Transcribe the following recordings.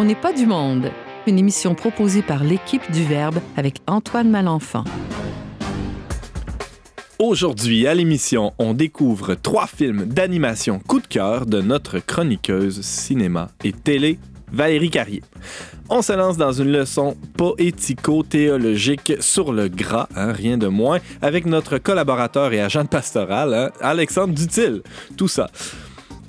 On n'est pas du monde, une émission proposée par l'équipe du Verbe avec Antoine Malenfant. Aujourd'hui, à l'émission, on découvre trois films d'animation coup de cœur de notre chroniqueuse cinéma et télé, Valérie Carrier. On se lance dans une leçon poético-théologique sur le gras, hein, rien de moins, avec notre collaborateur et agent pastoral, hein, Alexandre Dutil. Tout ça.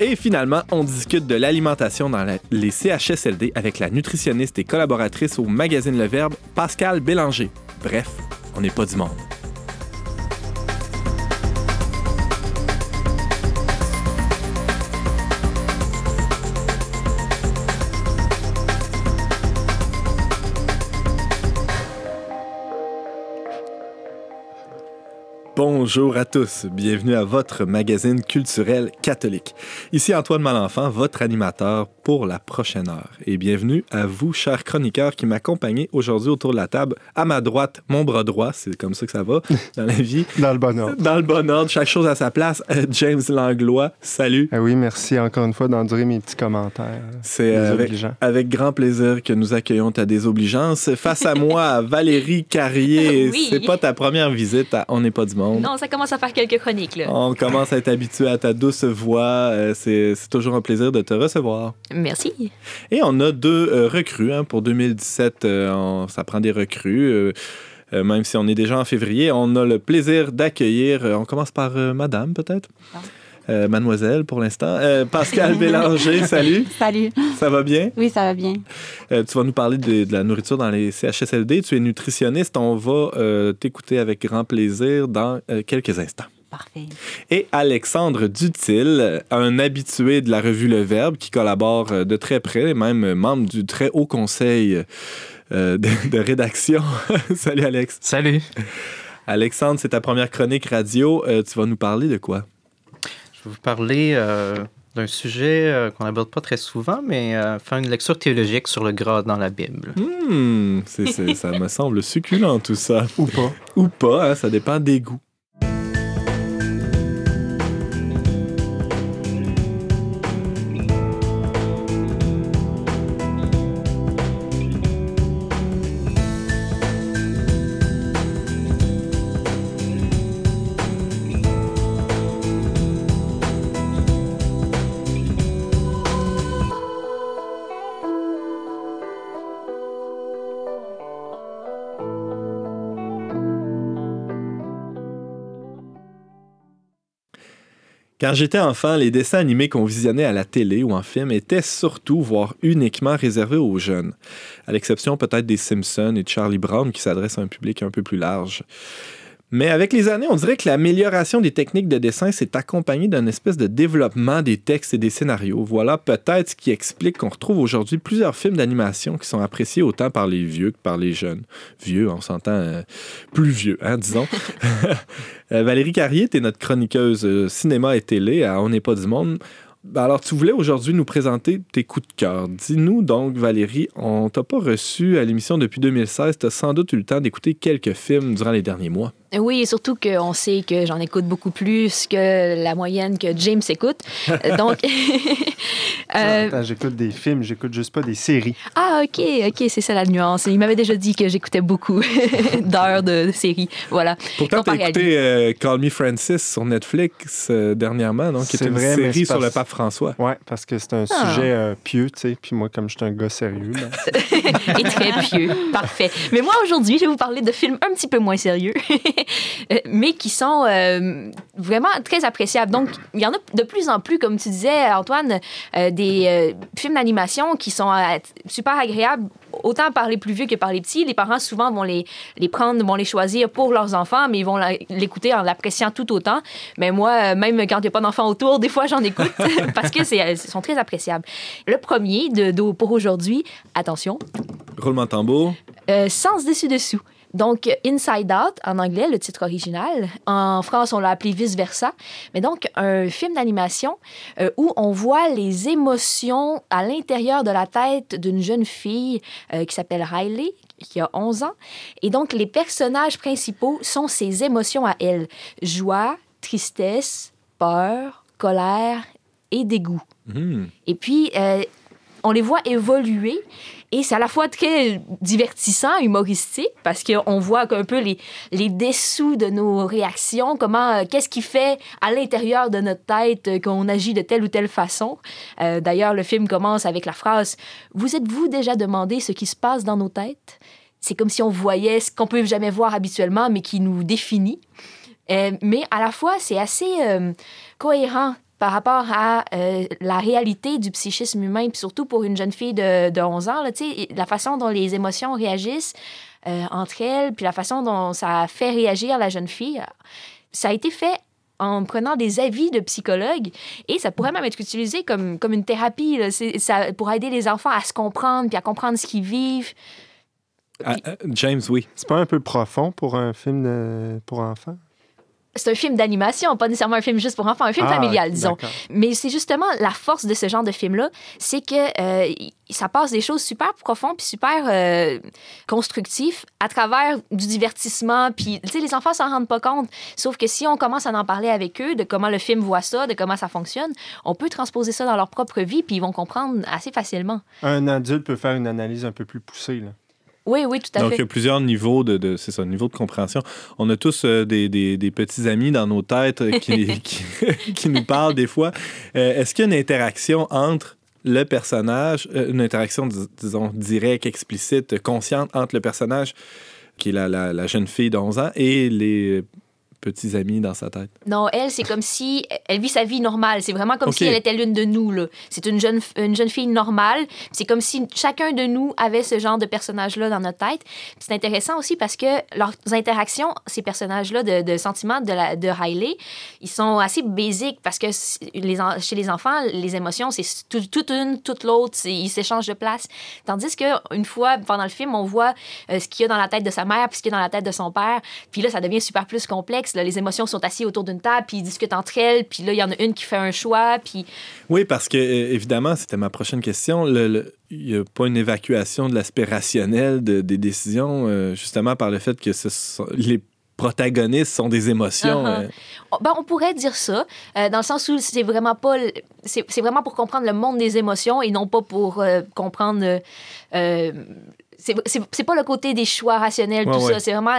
Et finalement, on discute de l'alimentation dans les CHSLD avec la nutritionniste et collaboratrice au magazine Le Verbe, Pascal Bélanger. Bref, on n'est pas du monde. Bonjour à tous, bienvenue à votre magazine culturel catholique. Ici Antoine Malenfant, votre animateur pour la prochaine heure. Et bienvenue à vous, chers chroniqueurs, qui m'accompagnez aujourd'hui autour de la table. À ma droite, mon bras droit, c'est comme ça que ça va dans la vie. Dans le bon ordre. Dans le bon ordre, chaque chose à sa place. Euh, James Langlois, salut. Ah oui, merci encore une fois d'endurer mes petits commentaires. C'est euh, avec, avec grand plaisir que nous accueillons ta désobligeance. Face à moi, Valérie Carrier. Oui. C'est pas ta première visite à On n'est pas du monde. Non, ça commence à faire quelques chroniques, là. On commence à être habitué à ta douce voix. Euh, c'est toujours un plaisir de te recevoir. Merci. Et on a deux euh, recrues. hein. Pour 2017, euh, on- ça prend des recrues. Euh, euh, même si on est déjà en février, on a le plaisir d'accueillir. euh, on commence par euh, Madame, peut-être? Euh, mademoiselle, pour l'instant. Euh, Pascal Bélanger, salut. Salut. Ça va bien? Oui, ça va bien. Euh, tu vas nous parler de, de la nourriture dans les CHSLD. Tu es nutritionniste. On va euh, t'écouter avec grand plaisir dans euh, quelques instants. Parfait. Et Alexandre Dutil, un habitué de la revue Le Verbe qui collabore euh, de très près, même membre du très haut conseil euh, de, de rédaction. Salut Alex. Salut. Alexandre, c'est ta première chronique radio. Euh, tu vas nous parler de quoi? Je vais vous parler euh, d'un sujet euh, qu'on n'aborde pas très souvent, mais euh, faire une lecture théologique sur le gras dans la Bible. Hmm, c'est- c'est- ça me semble succulent tout ça. Ou pas. Ou pas, hein, ça dépend des goûts. Quand j'étais enfant, les dessins animés qu'on visionnait à la télé ou en film étaient surtout, voire uniquement réservés aux jeunes, à l'exception peut-être des Simpsons et de Charlie Brown qui s'adressent à un public un peu plus large. Mais avec les années, on dirait que l'amélioration des techniques de dessin s'est accompagnée d'un espèce de développement des textes et des scénarios. Voilà peut-être ce qui explique qu'on retrouve aujourd'hui plusieurs films d'animation qui sont appréciés autant par les vieux que par les jeunes. Vieux, on s'entend euh, plus vieux, hein, disons. Euh, Valérie Carrier, tu es notre chroniqueuse euh, cinéma et télé à On n'est pas du monde. Ben Alors, tu voulais aujourd'hui nous présenter tes coups de cœur. Dis-nous donc, Valérie, on t'a pas reçu à l'émission depuis 2016. Tu as sans doute eu le temps d'écouter quelques films durant les derniers mois. Oui, et surtout qu'on sait que j'en écoute beaucoup plus que la moyenne que James écoute. Donc, euh, j'écoute des films, j'écoute juste pas des séries. ah, OK, OK, c'est ça la nuance. Il m'avait déjà dit que j'écoutais beaucoup d'heures de, de séries. Voilà. Pourtant, tu as Comparé à écouté euh, Call Me Francis sur Netflix euh, dernièrement, donc, qui est C'est une vrai, série sur parce- le pape François. Ouais, parce que c'est un Ah. sujet euh, pieux, tu sais. Puis moi, comme je suis un gars sérieux, ben, et très pieux. Parfait. Mais moi, aujourd'hui, je vais vous parler de films un petit peu moins sérieux, mais qui sont euh, vraiment très appréciables. Donc, il y en a de plus en plus, comme tu disais, Antoine, euh, des euh, films d'animation qui sont super agréables, autant par les plus vieux que par les petits. Les parents, souvent, vont les, les prendre, vont les choisir pour leurs enfants, mais ils vont l'écouter en l'appréciant tout autant. Mais moi, même quand il n'y a pas d'enfants autour, des fois, j'en écoute parce que c'est, sont très appréciables. Le premier de, de- pour aujourd'hui, attention, Roulement de tambour. Sens dessus-dessous. Donc, Inside Out, en anglais, le titre original. En France, on l'a appelé Vice Versa. Mais donc, un film d'animation euh, où on voit les émotions à l'intérieur de la tête d'une jeune fille euh, qui s'appelle Riley, qui a 11 ans. Et donc, les personnages principaux sont ses émotions à elle. Joie, tristesse, peur, colère et dégoût. Hmm. Et puis, euh, on les voit évoluer. Et c'est à la fois très divertissant, humoristique, parce qu'on voit un peu les, les dessous de nos réactions, comment, euh, qu'est-ce qui fait à l'intérieur de notre tête euh, qu'on agit de telle ou telle façon. Euh, D'ailleurs, le film commence avec la phrase Vous êtes-vous déjà demandé ce qui se passe dans nos têtes C'est comme si on voyait ce qu'on peut jamais voir habituellement, mais qui nous définit. Mais à la fois, c'est assez cohérent par rapport à euh, la réalité du psychisme humain, puis surtout pour une jeune fille de, de 11 ans, là, la façon dont les émotions réagissent euh, entre elles, puis la façon dont ça fait réagir la jeune fille, ça a été fait en prenant des avis de psychologues et ça pourrait même être utilisé comme, comme une thérapie là. Ça, pour aider les enfants à se comprendre puis à comprendre ce qu'ils vivent. Ah, ah, James, oui. C'est pas un peu profond pour un film de- pour enfants? C'est un film d'animation, pas nécessairement un film juste pour enfants, un film Ah, familial, disons. Mais c'est justement la force de ce genre de film-là, c'est que euh, ça passe des choses super profondes puis super euh, constructifs à travers du divertissement. Puis, tu sais, les enfants s'en rendent pas compte. Sauf que si on commence à en parler avec eux, de comment le film voit ça, de comment ça fonctionne, on peut transposer ça dans leur propre vie puis ils vont comprendre assez facilement. Un adulte peut faire une analyse un peu plus poussée. Là. Oui, oui, tout à Donc, il y fait. a plusieurs niveaux de, de- c'est ça, niveau de compréhension. On a tous euh, des, des- des petits amis dans nos têtes euh, qui, qui, qui nous parlent des fois. Euh, Est-ce qu'il y a une interaction entre le personnage, euh, une interaction, dis- disons, directe, explicite, consciente entre le personnage, qui est la, la- la jeune fille de 11 ans, et les petits amis dans sa tête? Non, elle, c'est comme si elle vit sa vie normale. C'est vraiment comme si elle était l'une de nous. C'est une jeune, une jeune fille normale. C'est comme si chacun de nous avait ce genre de personnage-là dans notre tête. C'est intéressant aussi parce que leurs interactions, ces personnages-là de, de sentiments de, la, de Riley, ils sont assez basiques parce que les, chez les enfants, les émotions, c'est tout- toute une, toute l'autre. Ils s'échangent de place. Tandis qu'une fois, pendant le film, on voit euh, ce qu'il y a dans la tête de sa mère puis ce qu'il y a dans la tête de son père. Puis là, ça devient super plus complexe. Là. Les émotions sont assises autour d'une table, puis ils discutent entre elles. Puis là, il y en a une qui fait un choix. Puis Oui, parce que, euh, évidemment, c'était ma prochaine question. Le- le- Il n'y a pas une évacuation de l'aspect rationnel de- des décisions, euh, justement par le fait que ce sont- les protagonistes sont des émotions. Euh, Ben, on pourrait dire ça, euh, dans le sens où c'est vraiment pas. C'est c'est vraiment pour comprendre le monde des émotions et non pas pour comprendre. C'est pas le côté des choix rationnels, Ouais, tout ouais. ça. C'est vraiment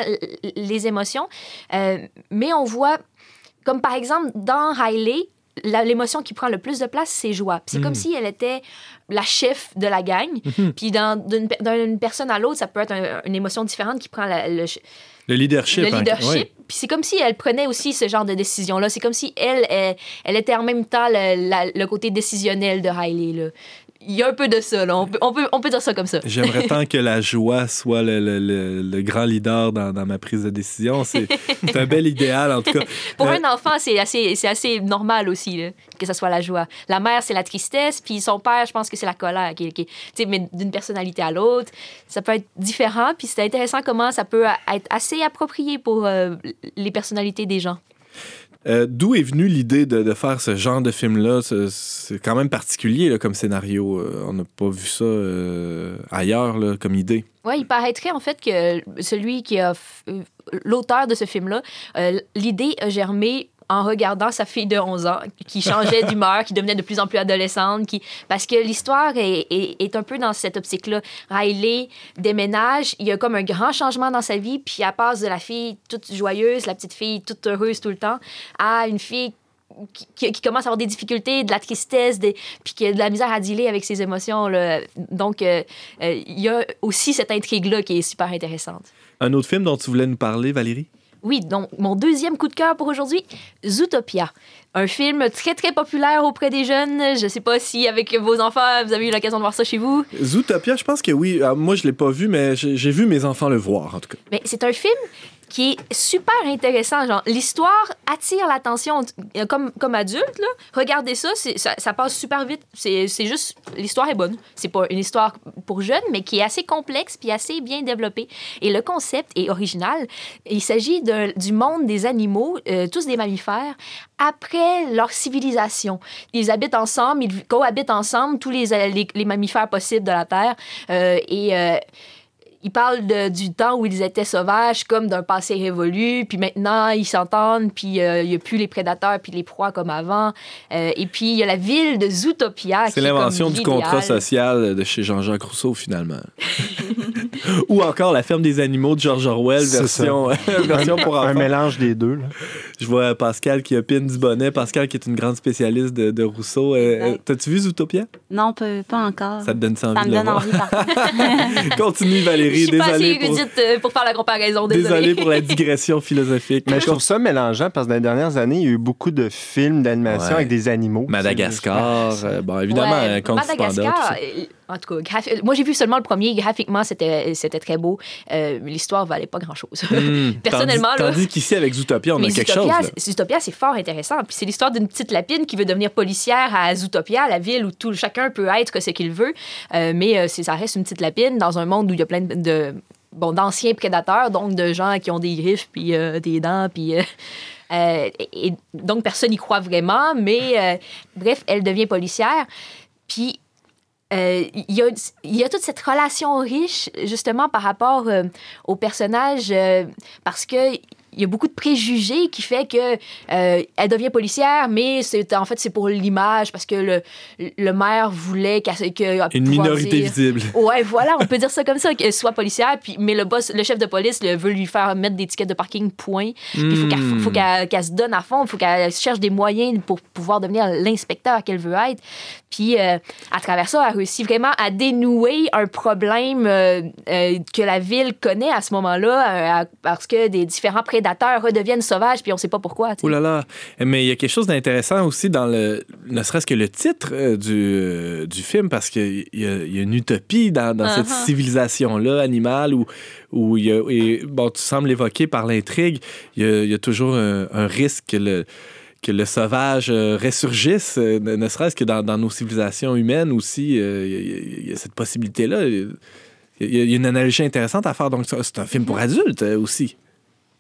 les émotions. Euh, mais on voit, comme par exemple dans Riley, l'émotion qui prend le plus de place, c'est joie. C'est comme si elle était la chef de la gang. Mhm. Puis d'une pe- d'une personne à l'autre, ça peut être un- une émotion différente qui prend la- le, le leadership. le hein, leadership. ouais. Puis c'est comme si elle prenait aussi ce genre de décision-là. C'est comme si elle, elle, elle était en même temps le, la- le côté décisionnel de Riley. Là. Il y a un peu de ça. Là. On, peut, on, peut, on peut dire ça comme ça. J'aimerais tant que la joie soit le, le- le- le grand leader dans, dans ma prise de décision. C'est un bel idéal, en tout cas. Pour Euh, un enfant, c'est assez, c'est assez normal aussi là, que ce soit la joie. La mère, c'est la tristesse, puis son père, je pense que c'est la colère. Qui, qui- mais d'une personnalité à l'autre, ça peut être différent. Puis c'est intéressant comment ça peut être assez approprié pour euh, les personnalités des gens. Euh, D'où est venue l'idée de, faire ce genre de film-là? Ce- C'est quand même particulier comme scénario. Euh, on n'a pas vu ça euh, ailleurs comme idée. Oui, il paraîtrait en fait que celui qui a. L'auteur de ce film-là, l'idée a germé en regardant sa fille de 11 ans qui changeait d'humeur, qui devenait de plus en plus adolescente, qui... parce que l'histoire est, est- un peu dans cette optique-là. Riley déménage, il y a comme un grand changement dans sa vie, puis elle passe de la fille toute joyeuse, la petite fille toute heureuse tout le temps, à une fille qui, qui- qui commence à avoir des difficultés, de la tristesse, des, puis qui a de la misère à dealer avec ses émotions. là. Donc, euh, euh, il y a aussi cette intrigue-là qui est super intéressante. Un autre film dont tu voulais nous parler, Valérie? Oui, donc mon deuxième coup de cœur pour aujourd'hui, Zootopia. Un film très, très populaire auprès des jeunes. Je ne sais pas si avec vos enfants, vous avez eu l'occasion de voir ça chez vous. Zootopia, je pense que oui. Ah, moi, je l'ai pas vu, mais j'ai j'ai vu mes enfants le voir, en tout cas. Mais c'est un film qui est super intéressant. Genre, l'histoire attire l'attention euh, comme, comme adulte. Là. Regardez ça, ça, ça passe super vite. C'est juste, l'histoire est bonne. C'est pas une histoire pour jeunes, mais qui est assez complexe puis assez bien développée. Et le concept est original. Il s'agit du monde des animaux, euh, tous des mammifères, après leur civilisation. Ils habitent ensemble, ils cohabitent ensemble, tous les, les, les mammifères possibles de la Terre. Euh, et... euh, ils parlent de- du temps où ils étaient sauvages comme d'un passé révolu, puis maintenant ils s'entendent, puis euh, il n'y a plus les prédateurs puis les proies comme avant. Euh, et puis il y a la ville de Zootopia. C'est l'invention du contrat social de chez Jean-Jacques Rousseau, finalement. Ou encore La ferme des animaux de George Orwell, version, version pour Un enfants. mélange des deux. là. Je vois Pascal qui opine du bonnet. Pascal qui est une grande spécialiste de, de Rousseau. Euh, euh, T'as-tu vu Zootopia? Non, pas, pas encore. Ça te donne envie Ça me donne voir? envie, par contre. Continue, Je Valérie. suis pas assez Désolé pour, euh, pour faire la comparaison, désolé. désolé pour la digression philosophique. Mais je trouve ça mélangeant parce que dans les dernières années, il y a eu beaucoup de films d'animation Ouais. avec des animaux. Madagascar, euh, bon, évidemment, Ouais, Madagascar, ça. En tout cas, graphi- moi j'ai vu seulement le premier. Graphiquement, c'était c'était très beau. Euh, L'histoire valait pas grand-chose. Hmm, Personnellement, tandis, là- Tandis qu'ici, avec Zootopia, on Mais a quelque chose. Zootopia, là. c'est- Zootopia, c'est fort intéressant. Puis c'est l'histoire d'une petite lapine qui veut devenir policière à Zootopia, la ville où tout, chacun peut être ce qu'il veut. Euh, mais euh, c'est- ça reste une petite lapine dans un monde où il y a plein de, de- bon, d'anciens prédateurs, donc de gens qui ont des griffes, puis euh, des dents, puis... euh, euh, et, et donc, personne n'y croit vraiment, mais euh, bref, elle devient policière. Puis, euh, il y, a, toute cette relation riche, justement, par rapport euh, au personnage, euh, parce que il y a beaucoup de préjugés qui fait que euh, elle devient policière, mais c'est en fait c'est pour l'image parce que le, le maire voulait qu'elle que Une minorité dire- visible. Ouais, voilà, on peut dire ça comme ça, qu'elle soit policière, puis, mais le boss, le chef de police le, veut lui faire mettre des tickets de parking, point. Puis il faut qu'elle faut, Hmm. qu'elle- se donne à fond, il faut qu'elle cherche des moyens pour pouvoir devenir l'inspecteur qu'elle veut être. Puis euh, à travers ça, elle réussit vraiment à dénouer un problème euh, que la ville connaît à ce moment-là, parce que des différents prédateurs redeviennent sauvages, puis on sait pas pourquoi. tu sais. Oh là là. Mais il y a quelque chose d'intéressant aussi dans le. Ne serait-ce que le titre euh, du, euh, du film, parce qu'il y, y a une utopie dans, dans cette Uh-huh. civilisation-là animale où, où il y a. et, bon, tu sembles l'évoquer par l'intrigue. Il y a, il y a toujours un, un risque que le que le sauvage euh, ressurgisse, euh, ne, ne serait-ce que dans, dans nos civilisations humaines aussi, euh, il y a- il y, a cette possibilité-là. Il y, y a une analogie intéressante à faire. Donc, c'est un film pour adultes euh, aussi.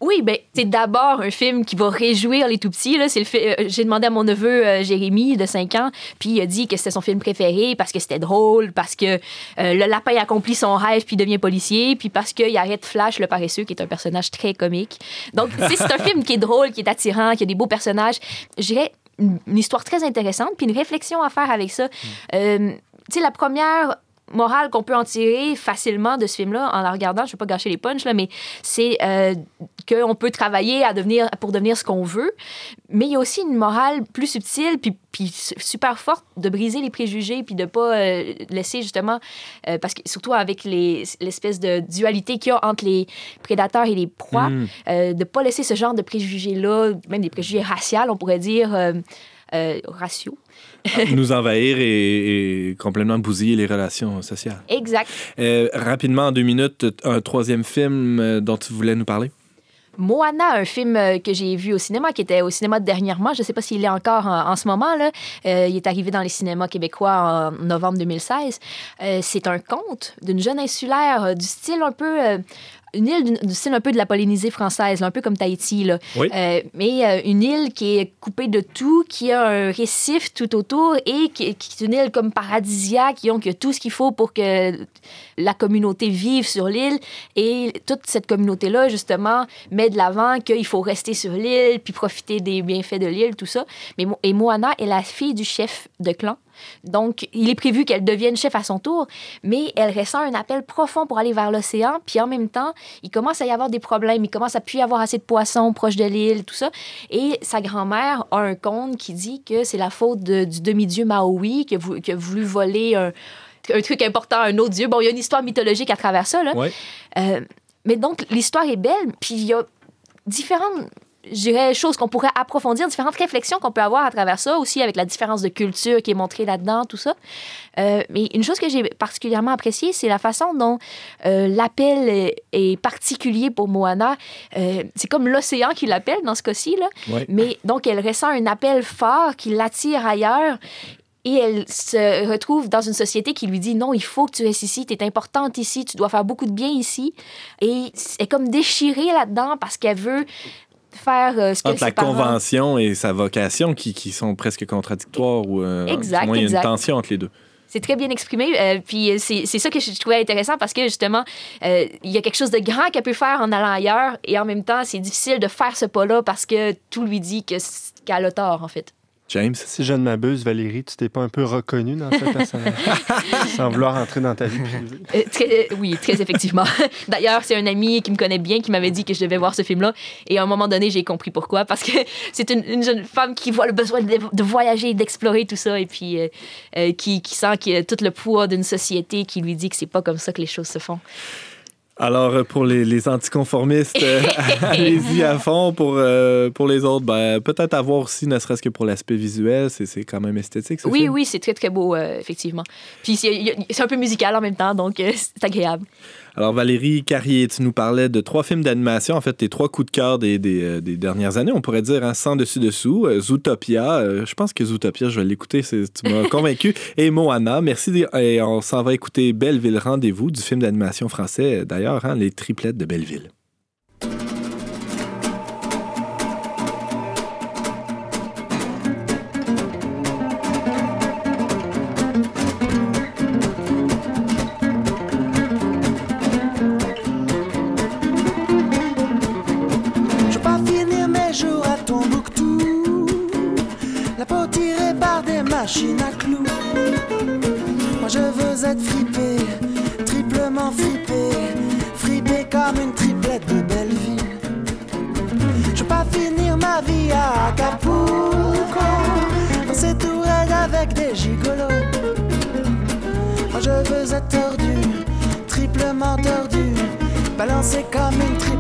Oui, ben c'est d'abord un film qui va réjouir les tout petits. Là. C'est le euh, J'ai demandé à mon neveu euh, Jérémy de 5 ans, puis il a dit que c'était son film préféré parce que c'était drôle, parce que euh, le lapin accomplit son rêve puis devient policier, puis parce qu'il arrête Flash le paresseux, qui est un personnage très comique. Donc, c'est un film qui est drôle, qui est attirant, qui a des beaux personnages. Je dirais une, une histoire très intéressante, puis une réflexion à faire avec ça. Euh, tu sais, la première morale qu'on peut en tirer facilement de ce film-là, en la regardant, je ne vais pas gâcher les punchs, là, mais c'est euh, qu'on peut travailler à devenir, pour devenir ce qu'on veut. Mais il y a aussi une morale plus subtile, puis, puis su- super forte, de briser les préjugés, puis de pas euh, laisser justement, euh, parce que surtout avec les- l'espèce de dualité qu'il y a entre les prédateurs et les proies, Mm. euh, de pas laisser ce genre de préjugés-là, même des préjugés raciaux, on pourrait dire, raciaux. nous envahir et, et complètement bousiller les relations sociales. Exact. Euh, rapidement, en deux minutes, un troisième film euh, dont tu voulais nous parler? Moana, un film euh, que j'ai vu au cinéma, qui était au cinéma dernièrement, je ne sais pas s'il est encore en, en ce moment, là. Euh, il est arrivé dans les cinémas québécois en novembre 2016. Euh, c'est un conte d'une jeune insulaire du style un peu... une île du, style un peu de la Polynésie française, là, un peu comme Tahiti. Là. Oui. Euh, mais euh, une île qui est coupée de tout, qui a un récif tout autour et qui, qui est une île comme paradisiaque, qui a tout ce qu'il faut pour que la communauté vive sur l'île. Et toute cette communauté-là, justement, met de l'avant qu'il faut rester sur l'île, puis profiter des bienfaits de l'île, tout ça. Mais, et Moana est la fille du chef de clan. Donc, il est prévu qu'elle devienne chef à son tour, mais elle ressent un appel profond pour aller vers l'océan. Puis en même temps, il commence à y avoir des problèmes. Il commence à plus y avoir assez de poissons proches de l'île, tout ça. Et sa grand-mère a un conte qui dit que c'est la faute de- du demi-dieu Maui qui a, vou- qui a voulu voler un, un truc important à un autre dieu. Bon, il y a une histoire mythologique à travers ça, là. Euh, mais donc, l'histoire est belle, puis il y a différentes je dirais, choses qu'on pourrait approfondir, différentes réflexions qu'on peut avoir à travers ça, aussi avec la différence de culture qui est montrée là-dedans, tout ça. Euh, mais une chose que j'ai particulièrement appréciée, c'est la façon dont euh, l'appel est, est particulier pour Moana. Euh, c'est comme l'océan qui l'appelle dans ce cas-ci, là. Ouais. Mais donc, elle ressent un appel fort qui l'attire ailleurs. Et elle se retrouve dans une société qui lui dit non, il faut que tu restes ici, tu es importante ici, tu dois faire beaucoup de bien ici. Et elle est comme déchirée là-dedans parce qu'elle veut faire euh, ce que Entre la parents... convention et sa vocation qui, qui sont presque contradictoires ou euh, Exact, moins, il y a une tension entre les deux. C'est très bien exprimé. euh, puis c'est c'est ça que je trouvais intéressant parce que justement, euh, il y a quelque chose de grand qu'elle peut faire en allant ailleurs et en même temps, c'est difficile de faire ce pas-là parce que tout lui dit qu'elle a tort, en fait. James? Si je ne m'abuse, Valérie, tu t'es pas un peu reconnue dans ce personnage? Sans vouloir entrer dans ta vie privée. Euh, très- euh, oui, très effectivement. D'ailleurs, c'est un ami qui me connaît bien qui m'avait dit que je devais voir ce film-là. Et à un moment donné, j'ai compris pourquoi. Parce que c'est une, une jeune femme qui voit le besoin de, de voyager, d'explorer tout ça. Et puis euh, euh, qui, qui sent qu'il y a tout le poids d'une société qui lui dit que c'est pas comme ça que les choses se font. Alors, euh, pour les, les anticonformistes, euh, allez-y à fond. Pour, euh, pour les autres, ben, peut-être à voir aussi, ne serait-ce que pour l'aspect visuel. C'est c'est quand même esthétique, ce Oui, film. oui, c'est très, très beau, euh, effectivement. Puis c'est un peu musical en même temps, donc c'est agréable. Alors, Valérie Carrier, tu nous parlais de trois films d'animation, en fait, tes trois coups de cœur des, des, euh, des dernières années, on pourrait dire, hein, sans dessus-dessous. Euh, Zootopia, euh, je pense que Zootopia, je vais l'écouter, tu m'as convaincu. Et Moana, merci. Et on s'en va écouter Belleville Rendez-vous, du film d'animation français, d'ailleurs, hein, Les triplettes de Belleville. À clous. Moi je veux être fripé, triplement fripé Fripé comme une triplette de Belleville. Je veux pas finir ma vie à Acapulco Dans ces tourelles avec des gigolos. Moi je veux être tordu, triplement tordu Balancé comme une triplette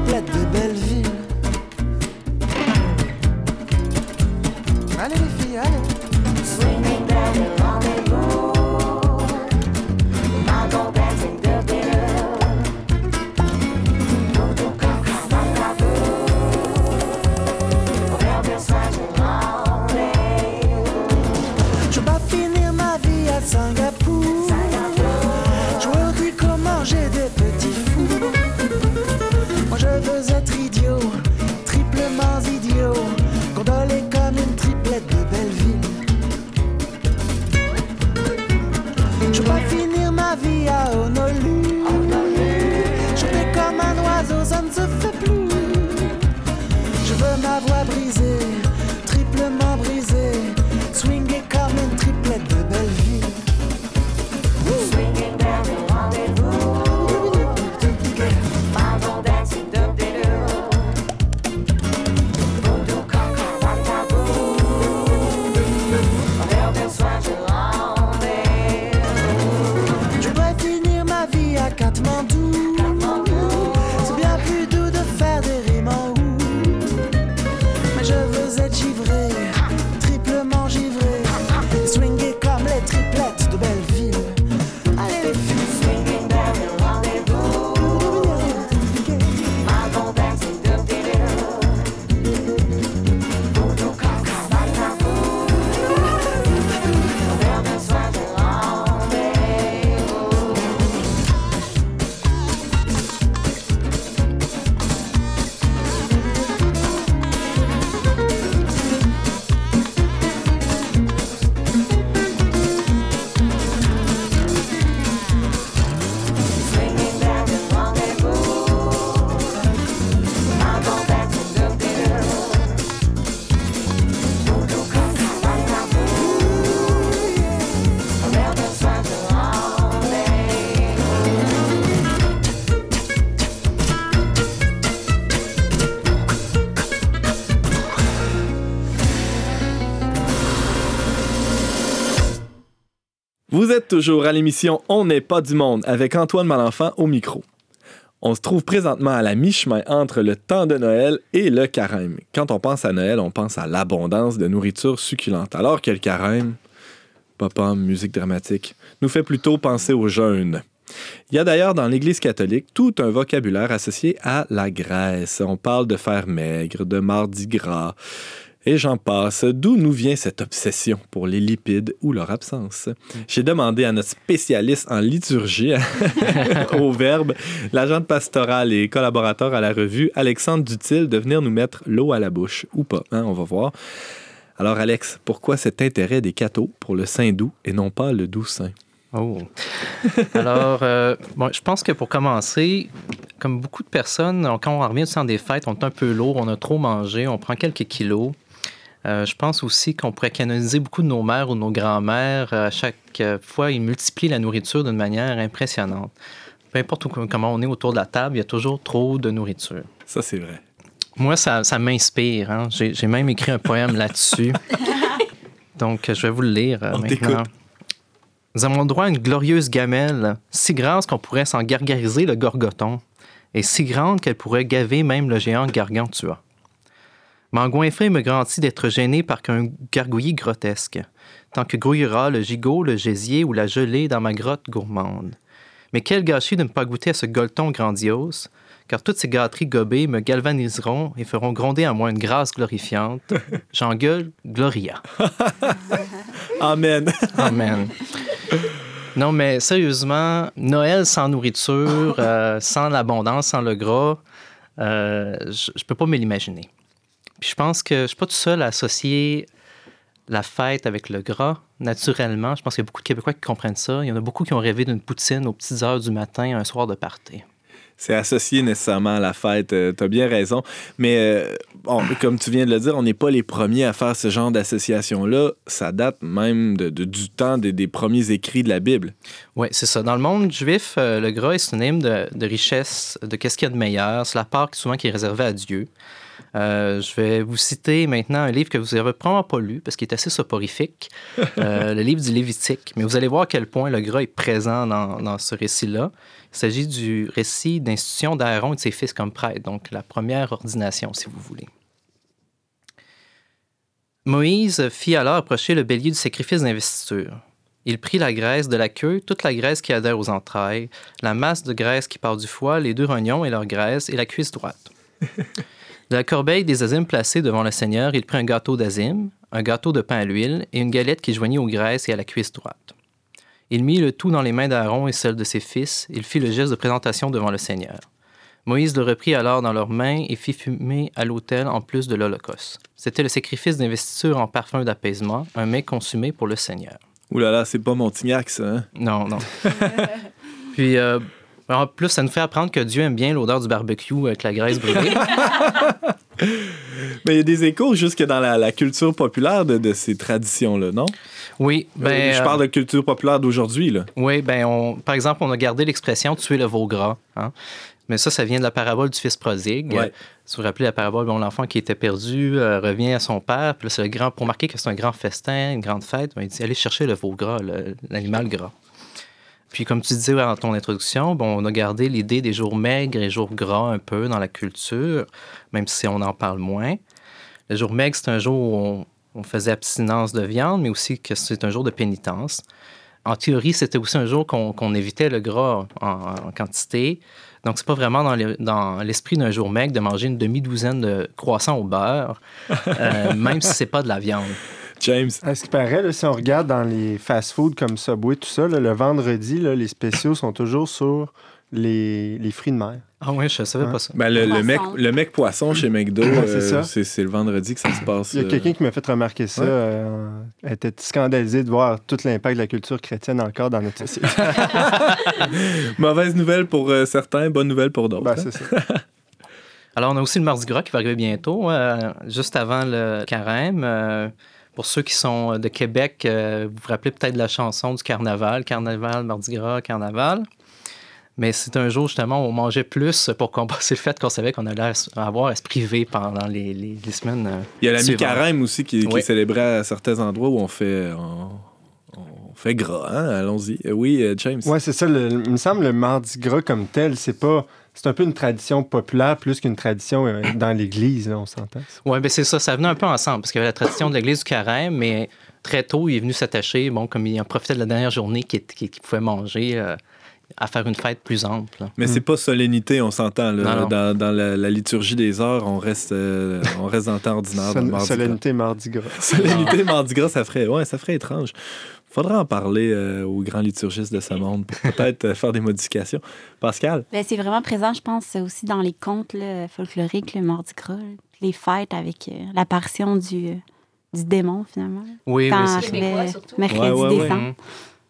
toujours à l'émission On n'est pas du monde avec Antoine Malenfant au micro. On se trouve présentement à la mi-chemin entre le temps de Noël et le carême. Quand on pense à Noël, on pense à l'abondance de nourriture succulente, alors que le carême, papa, musique dramatique, nous fait plutôt penser au jeûne. Il y a d'ailleurs dans l'Église catholique tout un vocabulaire associé à la graisse. On parle de fer maigre, de mardi gras, et j'en passe. D'où nous vient cette obsession pour les lipides ou leur absence? J'ai demandé à notre spécialiste en liturgie au Verbe, l'agent pastoral et collaborateur à la revue, Alexandre Dutil, de venir nous mettre l'eau à la bouche, ou pas, hein, on va voir. Alors Alex, pourquoi cet intérêt des cathos pour le saint doux et non pas le doux saint? Oh. Alors, euh, je pense que pour commencer, comme beaucoup de personnes, quand on revient du temps des fêtes, on est un peu lourd, on a trop mangé, on prend quelques kilos. Euh, je pense aussi qu'on pourrait canoniser beaucoup de nos mères ou de nos grands-mères. À chaque euh, fois, ils multiplient la nourriture d'une manière impressionnante. Peu importe où- comment on est autour de la table, il y a toujours trop de nourriture. Ça, c'est vrai. Moi, ça, ça m'inspire. hein. J'ai j'ai même écrit un poème là-dessus. Donc, je vais vous le lire euh, On maintenant. t'écoute. Nous avons le droit à une glorieuse gamelle, si grasse qu'on pourrait s'en gargariser le gorgoton, et si grande qu'elle pourrait gaver même le géant gargantua. M'engoinfrer me garantit d'être gêné par qu'un gargouillis grotesque, tant que grouillera le gigot, le gésier ou la gelée dans ma grotte gourmande. Mais quel gâchis de ne pas goûter à ce golton grandiose, car toutes ces gâteries gobées me galvaniseront et feront gronder à moi une grâce glorifiante. J'engueule Gloria. Amen. Amen. Non, mais sérieusement, Noël sans nourriture, euh, sans l'abondance, sans le gras, euh, je ne peux pas me l'imaginer. Puis je pense que je ne suis pas tout seul à associer la fête avec le gras, naturellement. Je pense qu'il y a beaucoup de Québécois qui comprennent ça. Il y en a beaucoup qui ont rêvé d'une poutine aux petites heures du matin, un soir de party. C'est associé nécessairement à la fête. tu as bien raison. Mais euh, bon, comme tu viens de le dire, on n'est pas les premiers à faire ce genre d'association-là. Ça date même de, de- du temps des, des premiers écrits de la Bible. Oui, c'est ça. Dans le monde juif, euh, le gras est synonyme de, de richesse, de qu'est-ce qu'il y a de meilleur. C'est la part souvent qui est réservée à Dieu. Euh, je vais vous citer maintenant un livre que vous n'avez probablement pas lu parce qu'il est assez soporifique, euh, le livre du Lévitique. Mais vous allez voir à quel point le gras est présent dans, dans ce récit-là. Il s'agit du récit d'institution d'Aaron et de ses fils comme prêtres, donc la première ordination, si vous voulez. Moïse fit alors approcher le bélier du sacrifice d'investiture. Il prit la graisse de la queue, toute la graisse qui adhère aux entrailles, la masse de graisse qui part du foie, les deux rognons et leur graisse, et la cuisse droite. De la corbeille des azimes placée devant le Seigneur, il prit un gâteau d'azim, un gâteau de pain à l'huile et une galette qui joignit aux graisses et à la cuisse droite. Il mit le tout dans les mains d'Aaron et celles de ses fils. Il fit le geste de présentation devant le Seigneur. Moïse le reprit alors dans leurs mains et fit fumer à l'autel en plus de l'Holocauste. C'était le sacrifice d'investiture en parfum d'apaisement, un mets consumé pour le Seigneur. Ouh là là, c'est pas Montignac, ça. hein? Non, non. Puis, euh, en plus, ça nous fait apprendre que Dieu aime bien l'odeur du barbecue avec la graisse brûlée. Mais il y a des échos jusque dans la, la culture populaire de, de ces traditions-là, non? Oui, ben, je euh, parle de culture populaire d'aujourd'hui, là. Oui, ben on, par exemple, on a gardé l'expression tuer le veau gras. hein. Mais ça, ça vient de la parabole du fils prodigue. Ouais. Si vous vous rappelez la parabole, bon, l'enfant qui était perdu euh, revient à son père. Puis là, c'est le grand, pour marquer que c'est un grand festin, une grande fête, ben, il dit allez chercher le veau gras, l'animal gras. Puis, comme tu disais dans ton introduction, bon, on a gardé l'idée des jours maigres et jours gras un peu dans la culture, même si on en parle moins. Le jour maigre, c'est un jour où on, on faisait abstinence de viande, mais aussi que c'est un jour de pénitence. En théorie, c'était aussi un jour qu'on évitait le gras en, en quantité. Donc, c'est pas vraiment dans le- dans l'esprit d'un jour maigre de manger une demi-douzaine de croissants au beurre, euh, même si c'est pas de la viande. James. À ce qui paraît, là, si on regarde dans les fast-foods comme Subway, tout ça, là, le vendredi, là, les spéciaux sont toujours sur les, les fruits de mer. Ah oui, je savais Ouais. pas ça. Ben, le, le mec, le mec poisson chez McDo, euh, ça. c'est le vendredi que ça se passe. Il y a euh, quelqu'un qui m'a fait remarquer ça. Ouais. euh, elle était scandalisée de voir tout l'impact de la culture chrétienne encore dans notre société. Mauvaise nouvelle pour euh, certains, bonne nouvelle pour d'autres. Ben, hein. c'est ça. Alors, on a aussi le Mardi Gras qui va arriver bientôt, euh, juste avant le carême. Euh, pour ceux qui sont de Québec, euh, vous vous rappelez peut-être de la chanson du carnaval, carnaval, Mardi Gras, carnaval. Mais c'est un jour justement où on mangeait plus pour compenser le fait qu'on savait qu'on allait avoir à se priver pendant les, les- les semaines. euh, Il y a la mi-carême aussi qui, qui Oui. est célébrée à certains endroits où on fait, on, on fait gras. Hein? Allons-y. Euh, Oui, euh, James. Ouais, c'est ça. le- il me semble le mardi gras comme tel, c'est pas. C'est un peu une tradition populaire plus qu'une tradition euh, dans l'Église, on s'entend. Oui, ben c'est ça. Ça venait un peu ensemble parce qu'il y avait la tradition de l'Église du carême, mais très tôt, il est venu s'attacher, bon, comme il en profitait de la dernière journée qu'il pouvait manger, euh, à faire une fête plus ample. Mais c'est pas solennité, on s'entend. Dans, dans la, la liturgie des heures, on reste, euh, on reste dans le temps ordinaire. Sol- mardi solennité mardi gras. Solennité Mardi Gras, ça ferait, ouais, ça ferait étrange. Faudra en parler euh, aux grands liturgistes de ce monde pour peut-être euh, faire des modifications. Pascal? Ben, c'est vraiment présent, je pense, aussi dans les contes là, folkloriques, le Mardi Gras, les fêtes avec euh, l'apparition du, euh, du démon, finalement. Oui, Quand oui, c'est ça. surtout. mercredi Ouais, ouais, décembre. Mhm.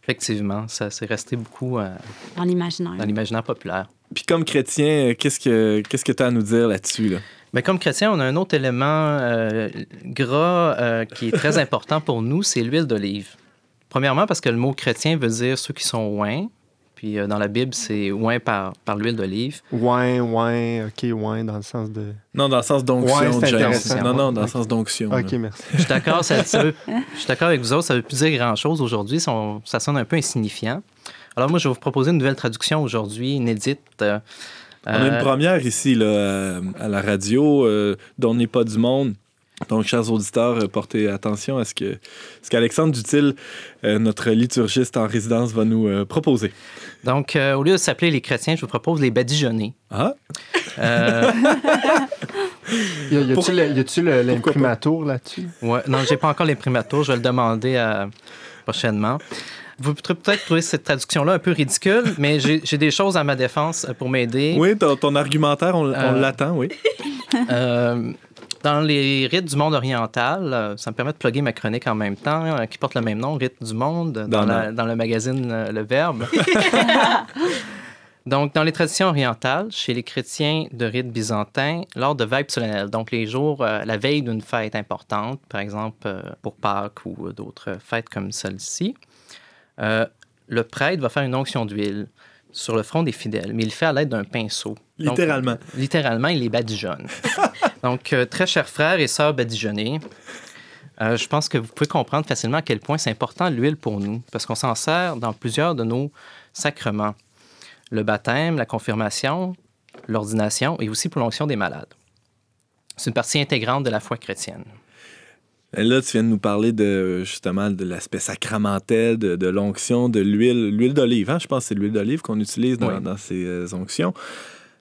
Effectivement, ça s'est resté beaucoup euh, Dans l'imaginaire. dans l'imaginaire populaire. Puis comme chrétien, qu'est-ce que qu'est-ce que tu as à nous dire là-dessus? Là? Mais comme chrétien, on a un autre élément euh, gras euh, qui est très important pour nous, c'est l'huile d'olive. Premièrement, parce que le mot chrétien veut dire ceux qui sont oints. Puis euh, dans la Bible, c'est oint par, par l'huile d'olive. Ouin, ouin, ok, ouin, dans le sens de. Non, dans le sens d'onction, James. Non, non, dans le Ok. sens d'onction. Ok, là. merci. Je suis d'accord, ça, ça veut- je suis d'accord avec vous autres, ça veut plus dire grand-chose aujourd'hui, ça, ça sonne un peu insignifiant. Alors moi, je vais vous proposer une nouvelle traduction aujourd'hui, inédite. euh, On a une euh, première ici là, à, à la radio euh, dont n'est pas du monde. Donc, chers auditeurs, euh, portez attention à ce que ce qu'Alexandre Dutil, euh, notre liturgiste en résidence, va nous euh, proposer. donc, euh, au lieu de s'appeler les chrétiens, je vous propose les badigeonnés. Ah, Euh, Y a- y Pour- a-tu l'imprimatur là-dessus? ouais, non, j'ai pas encore l'imprimatur, je vais le demander euh, prochainement. Vous pourrez peut-être trouver cette traduction-là un peu ridicule, mais j'ai des choses à ma défense pour m'aider. oui, ton, ton argumentaire, on, on l'attend, oui. Dans les rites du monde oriental, euh, ça me permet de plugger ma chronique en même temps, euh, qui porte le même nom, Rites du monde, dans, Dans la- le- dans le magazine euh, Le Verbe. donc, dans les traditions orientales, chez les chrétiens de rite byzantin, lors de veilles solennelles, donc les jours, euh, la veille d'une fête importante, par exemple euh, pour Pâques ou d'autres fêtes comme celle-ci, euh, le prêtre va faire une onction d'huile sur le front des fidèles, mais il le fait à l'aide d'un pinceau. Donc, Littéralement. littéralement, il les badigeonne. Donc, euh, très chers frères et sœurs badigeonnés, euh, je pense que vous pouvez comprendre facilement à quel point c'est important l'huile pour nous, parce qu'on s'en sert dans plusieurs de nos sacrements. Le baptême, la confirmation, l'ordination et aussi pour l'onction des malades. C'est une partie intégrante de la foi chrétienne. Et là, tu viens de nous parler de justement de l'aspect sacramentel, de, de l'onction, de l'huile, l'huile d'olive. hein? Je pense que c'est l'huile d'olive qu'on utilise dans, Oui. dans ces euh, onctions.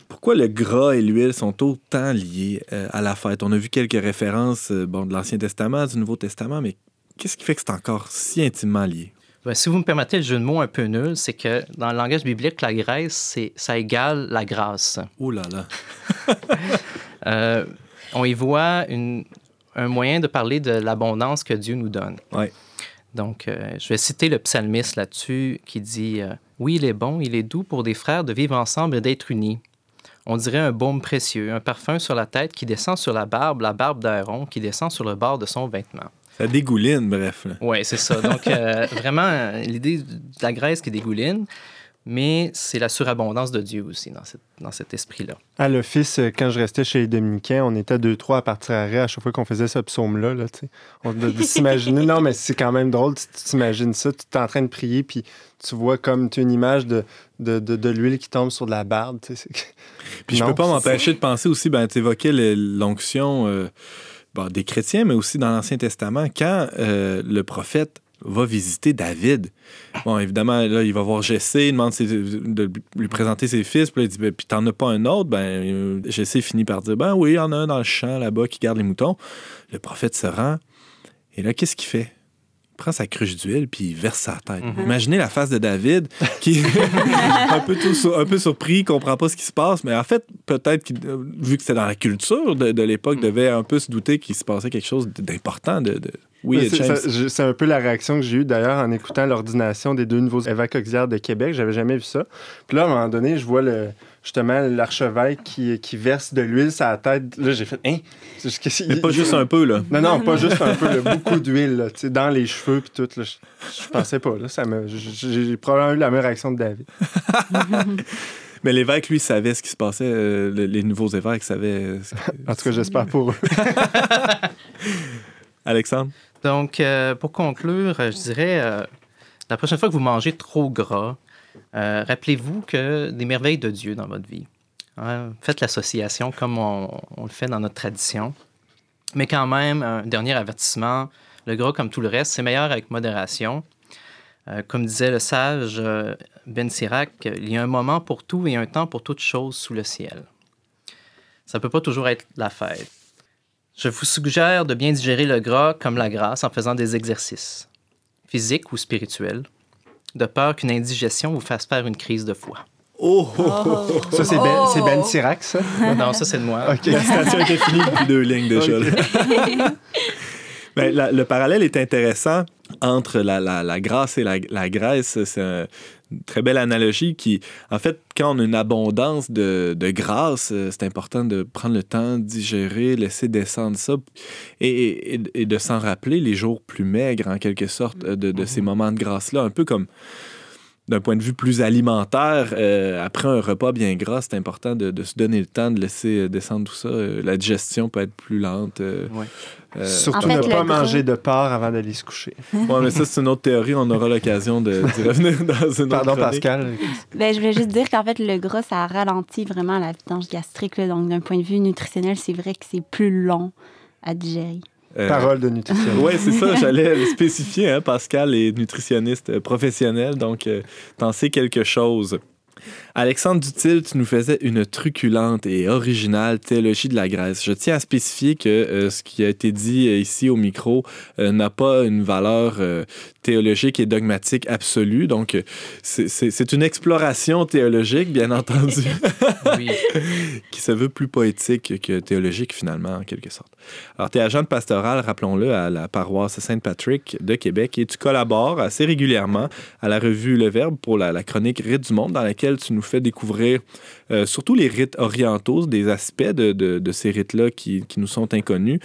Pourquoi le gras et l'huile sont autant liés euh, à la fête? On a vu quelques références euh, bon, de l'Ancien Testament, du Nouveau Testament, mais qu'est-ce qui fait que c'est encore si intimement lié? Ben, si vous me permettez le jeu de mots un peu nul, c'est que dans le langage biblique, la graisse, c'est, ça égale la grâce. Oh là là! Euh, on y voit une- un moyen de parler de l'abondance que Dieu nous donne. Ouais. Donc, euh, je vais citer le psalmiste là-dessus qui dit euh, Oui, il est bon, il est doux pour des frères de vivre ensemble et d'être unis. On dirait un baume précieux, un parfum sur la tête qui descend sur la barbe, la barbe d'Aaron qui descend sur le bord de son vêtement. Ça dégouline, bref. Oui, c'est ça. Donc, euh, vraiment, l'idée de la graisse qui dégouline, mais c'est la surabondance de Dieu aussi dans, cette- dans cet esprit-là. À l'office, euh, quand je restais chez les Dominicains, on était deux, trois à partir arrêt à chaque fois qu'on faisait ce psaume-là. Là, on de, de s'imaginer. Non, mais c'est quand même drôle. Tu t'imagines ça, tu es en train de prier, puis tu vois comme tu as une image de, de, de, de l'huile qui tombe sur de la barbe. Puis je Non, peux pas m'empêcher de penser aussi, ben, tu évoquais l'onction euh, bon, des chrétiens, mais aussi dans l'Ancien Testament, quand euh, le prophète va visiter David. Bon, évidemment, là, il va voir Jessé, il demande ses- de lui présenter ses fils, puis là, il dit, ben, puis t'en as pas un autre? Ben, euh, Jessé finit par dire, ben oui, il y en a un dans le champ là-bas qui garde les moutons. Le prophète se rend, et là, qu'est-ce qu'il fait? Il prend sa cruche d'huile, puis il verse sa tête. Mhm. Imaginez la face de David, qui est un, peu tout sur- un peu surpris, il comprend pas ce qui se passe, mais en fait, peut-être, euh, vu que c'était dans la culture de, de l'époque, Mhm. devait un peu se douter qu'il se passait quelque chose d'important. De, de- Oui, c'est, un peu la réaction que j'ai eue d'ailleurs en écoutant l'ordination des deux nouveaux évêques auxiliaires de Québec. J'avais jamais vu ça. Puis là, à un moment donné, je vois le, justement l'archevêque qui, qui verse de l'huile sur la tête. Là, j'ai fait Hein? Mais pas juste un peu, là. Non, non, pas juste un peu, là, beaucoup d'huile, tu sais, dans les cheveux puis tout. Là, je, je pensais pas. Là, ça me, j'ai probablement eu la même réaction de David. Mais l'évêque, lui, savait ce qui se passait. euh, le- les nouveaux évêques savaient. euh, En tout cas, j'espère pour eux. Alexandre? Donc, euh, pour conclure, euh, je dirais, euh, la prochaine fois que vous mangez trop gras, rappelez-vous que des merveilles de Dieu dans votre vie. Hein, faites l'association comme on, on le fait dans notre tradition. Mais quand même, un dernier avertissement, le gras, comme tout le reste, c'est meilleur avec modération. Comme disait le sage Ben Sirac, il y a un moment pour tout et un temps pour toute chose sous le ciel. Ça ne peut pas toujours être la fête. Je vous suggère de bien digérer le gras comme la grasse en faisant des exercices, physiques ou spirituels, de peur qu'une indigestion vous fasse faire une crise de foie. Oh! Ça, c'est ben, c'est ben Sirac, ça? Non, ça c'est de moi. OK. La citation était finie depuis deux lignes déjà. là. Ben, la- le parallèle est intéressant. Entre la, la, la grâce et la, la graisse. C'est un- une très belle analogie qui, en fait, quand on a une abondance de, de grâce, euh, c'est important de prendre le temps de digérer, laisser descendre ça et, et- et de s'en rappeler les jours plus maigres, en quelque sorte, euh, de, de ces moments de grâce-là. Un peu comme d'un point de vue plus alimentaire, euh, après un repas bien gras, c'est important de, de se donner le temps de laisser descendre tout ça. Euh, la digestion peut être plus lente. euh, Ouais. Euh, Surtout En fait, ne pas manger de porc avant d'aller se coucher. ouais, mais ça, c'est une autre théorie. On aura l'occasion de- d'y revenir dans une Pardon, autre chronique. Pascal. Ben, je voulais juste dire qu'en fait, le gras, ça ralentit vraiment la vidange gastrique. là. Donc, d'un point de vue nutritionnel, c'est vrai que c'est plus long à digérer. Euh, Parole de nutrition. Oui, c'est ça, j'allais le spécifier. Hein? Pascal est nutritionniste professionnel, donc euh, t'en sais quelque chose. Alexandre Dutil, tu nous faisais une truculente et originale théologie de la Grèce. Je tiens à spécifier que euh, ce qui a été dit euh, ici au micro euh, n'a pas une valeur euh, théologique et dogmatique absolue. Donc, c'est- une exploration théologique, bien entendu, qui se veut plus poétique que théologique, finalement, en quelque sorte. Alors, tu es agent de pastoral, rappelons-le, à la paroisse Saint-Patrick de Québec et tu collabores assez régulièrement à la revue Le Verbe pour la, la chronique Rites du Monde, dans laquelle tu nous fais découvrir euh, surtout les rites orientaux, des aspects de, ces rites-là qui, nous sont inconnus.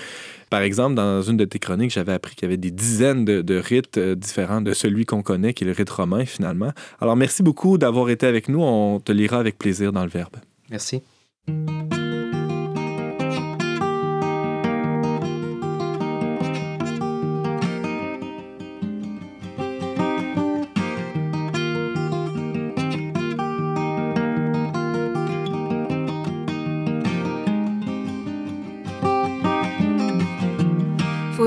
Par exemple, dans une de tes chroniques, j'avais appris qu'il y avait des dizaines de, de rites euh, différents de celui qu'on connaît, qui est le rite romain, finalement. Alors, merci beaucoup d'avoir été avec nous. On te lira avec plaisir dans le Verbe. Merci.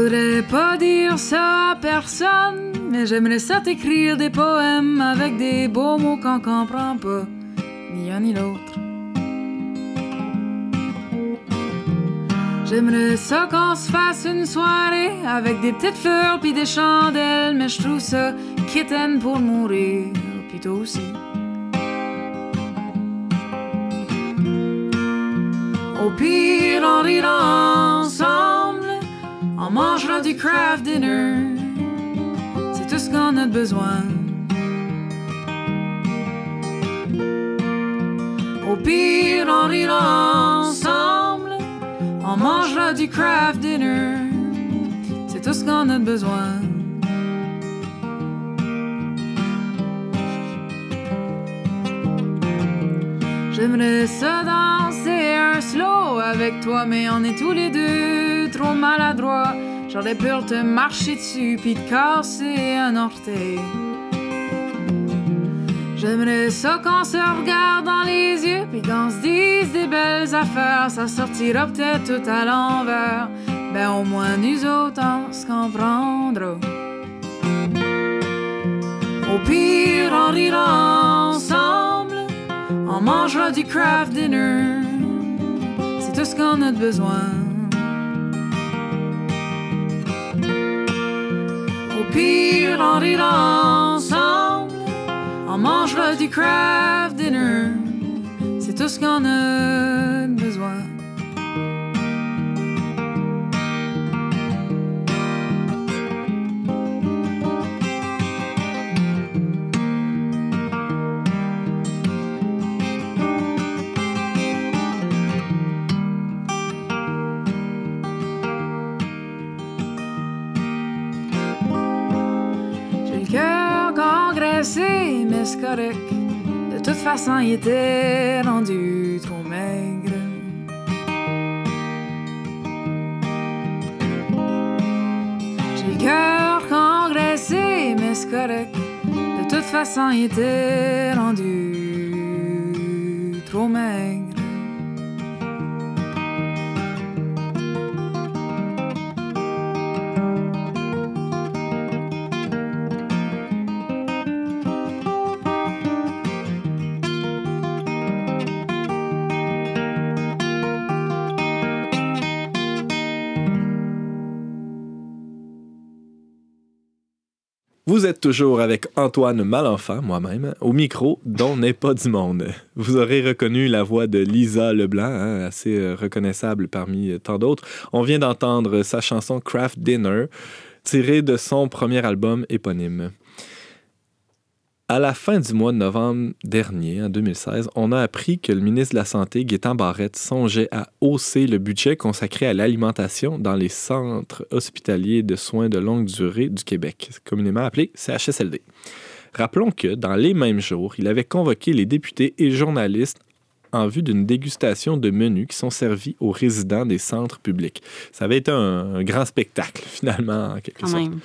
Faudrait pas dire ça à personne, mais j'aimerais ça t'écrire des poèmes avec des beaux mots qu'on comprend pas, ni un ni l'autre. J'aimerais ça qu'on se fasse une soirée avec des petites fleurs puis des chandelles, mais je trouve ça kitten pour mourir, puis aussi. Au pire, on rira ensemble, on mangera du craft dinner. C'est tout ce qu'on a besoin. Au pire, on rira ensemble, on mangera du craft dinner. C'est tout ce qu'on a besoin. J'aimerais ça danser un slow avec toi, mais on est tous les deux trop maladroits. J'aurais peur de marcher dessus puis de casser un orteil. J'aimerais ça qu'on se regarde dans les yeux puis qu'on se dise des belles affaires. Ça sortira peut-être tout à l'envers. Ben au moins nous autres on se. Au pire on rira ensemble. On mangera du craft dinner. C'est tout ce qu'on a besoin. Pire, on rira ensemble. On mangera du craft dinner. C'est tout ce qu'on a besoin. De toute façon, il était rendu trop maigre. J'ai le cœur congressé, mais c'est correct. De toute façon, il était rendu trop maigre. Vous êtes toujours avec Antoine Malenfant, moi-même, au micro dont n'est pas du monde. Vous aurez reconnu la voix de Lisa Leblanc, hein, assez euh, reconnaissable parmi euh, tant d'autres. On vient d'entendre sa chanson Craft Dinner. tiré de son premier album éponyme. À la fin du mois de novembre dernier, en 2016, on a appris que le ministre de la Santé, Gaétan Barrette, songeait à hausser le budget consacré à l'alimentation dans les centres hospitaliers de soins de longue durée du Québec, communément appelé CHSLD. Rappelons que, dans les mêmes jours, il avait convoqué les députés et journalistes en vue d'une dégustation de menus qui sont servis aux résidents des centres publics. Ça avait été un, un grand spectacle, finalement, en quelque Quand sorte. même.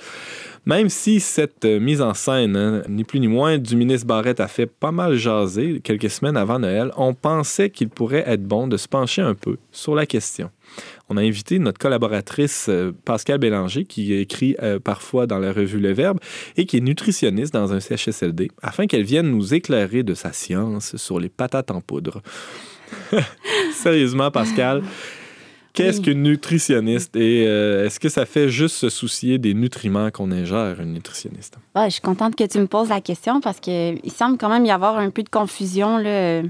Même si cette euh, mise en scène, hein, ni plus ni moins, du ministre Barrette a fait pas mal jaser quelques semaines avant Noël, on pensait qu'il pourrait être bon de se pencher un peu sur la question. On a invité notre collaboratrice euh, Pascal Bélanger, qui écrit euh, parfois dans la revue Le Verbe et qui est nutritionniste dans un CHSLD, afin qu'elle vienne nous éclairer de sa science sur les patates en poudre. Sérieusement, Pascal, qu'est-ce Oui. qu'une nutritionniste et euh, est-ce que ça fait juste se soucier des nutriments qu'on ingère, une nutritionniste? Ouais, je suis contente que tu me poses la question parce qu'il semble quand même y avoir un peu de confusion. Là.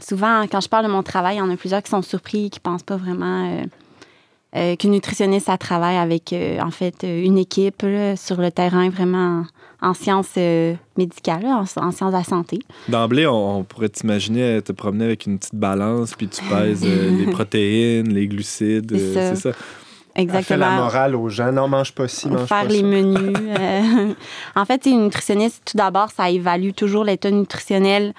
Souvent, quand je parle de mon travail, il y en a plusieurs qui sont surpris, qui ne pensent pas vraiment euh, euh, qu'une nutritionniste, ça travaille avec, en fait, une équipe là, sur le terrain, vraiment en, en sciences euh, médicales, en, en sciences de la santé. D'emblée, on, on pourrait t'imaginer te promener avec une petite balance, puis tu pèses euh, les protéines, les glucides. C'est euh, ça. Elle fait la Exactement. morale aux gens. Non, mange pas ci, mange faire pas les ça. menus. euh. en fait, une nutritionniste, tout d'abord, ça évalue toujours l'état nutritionnel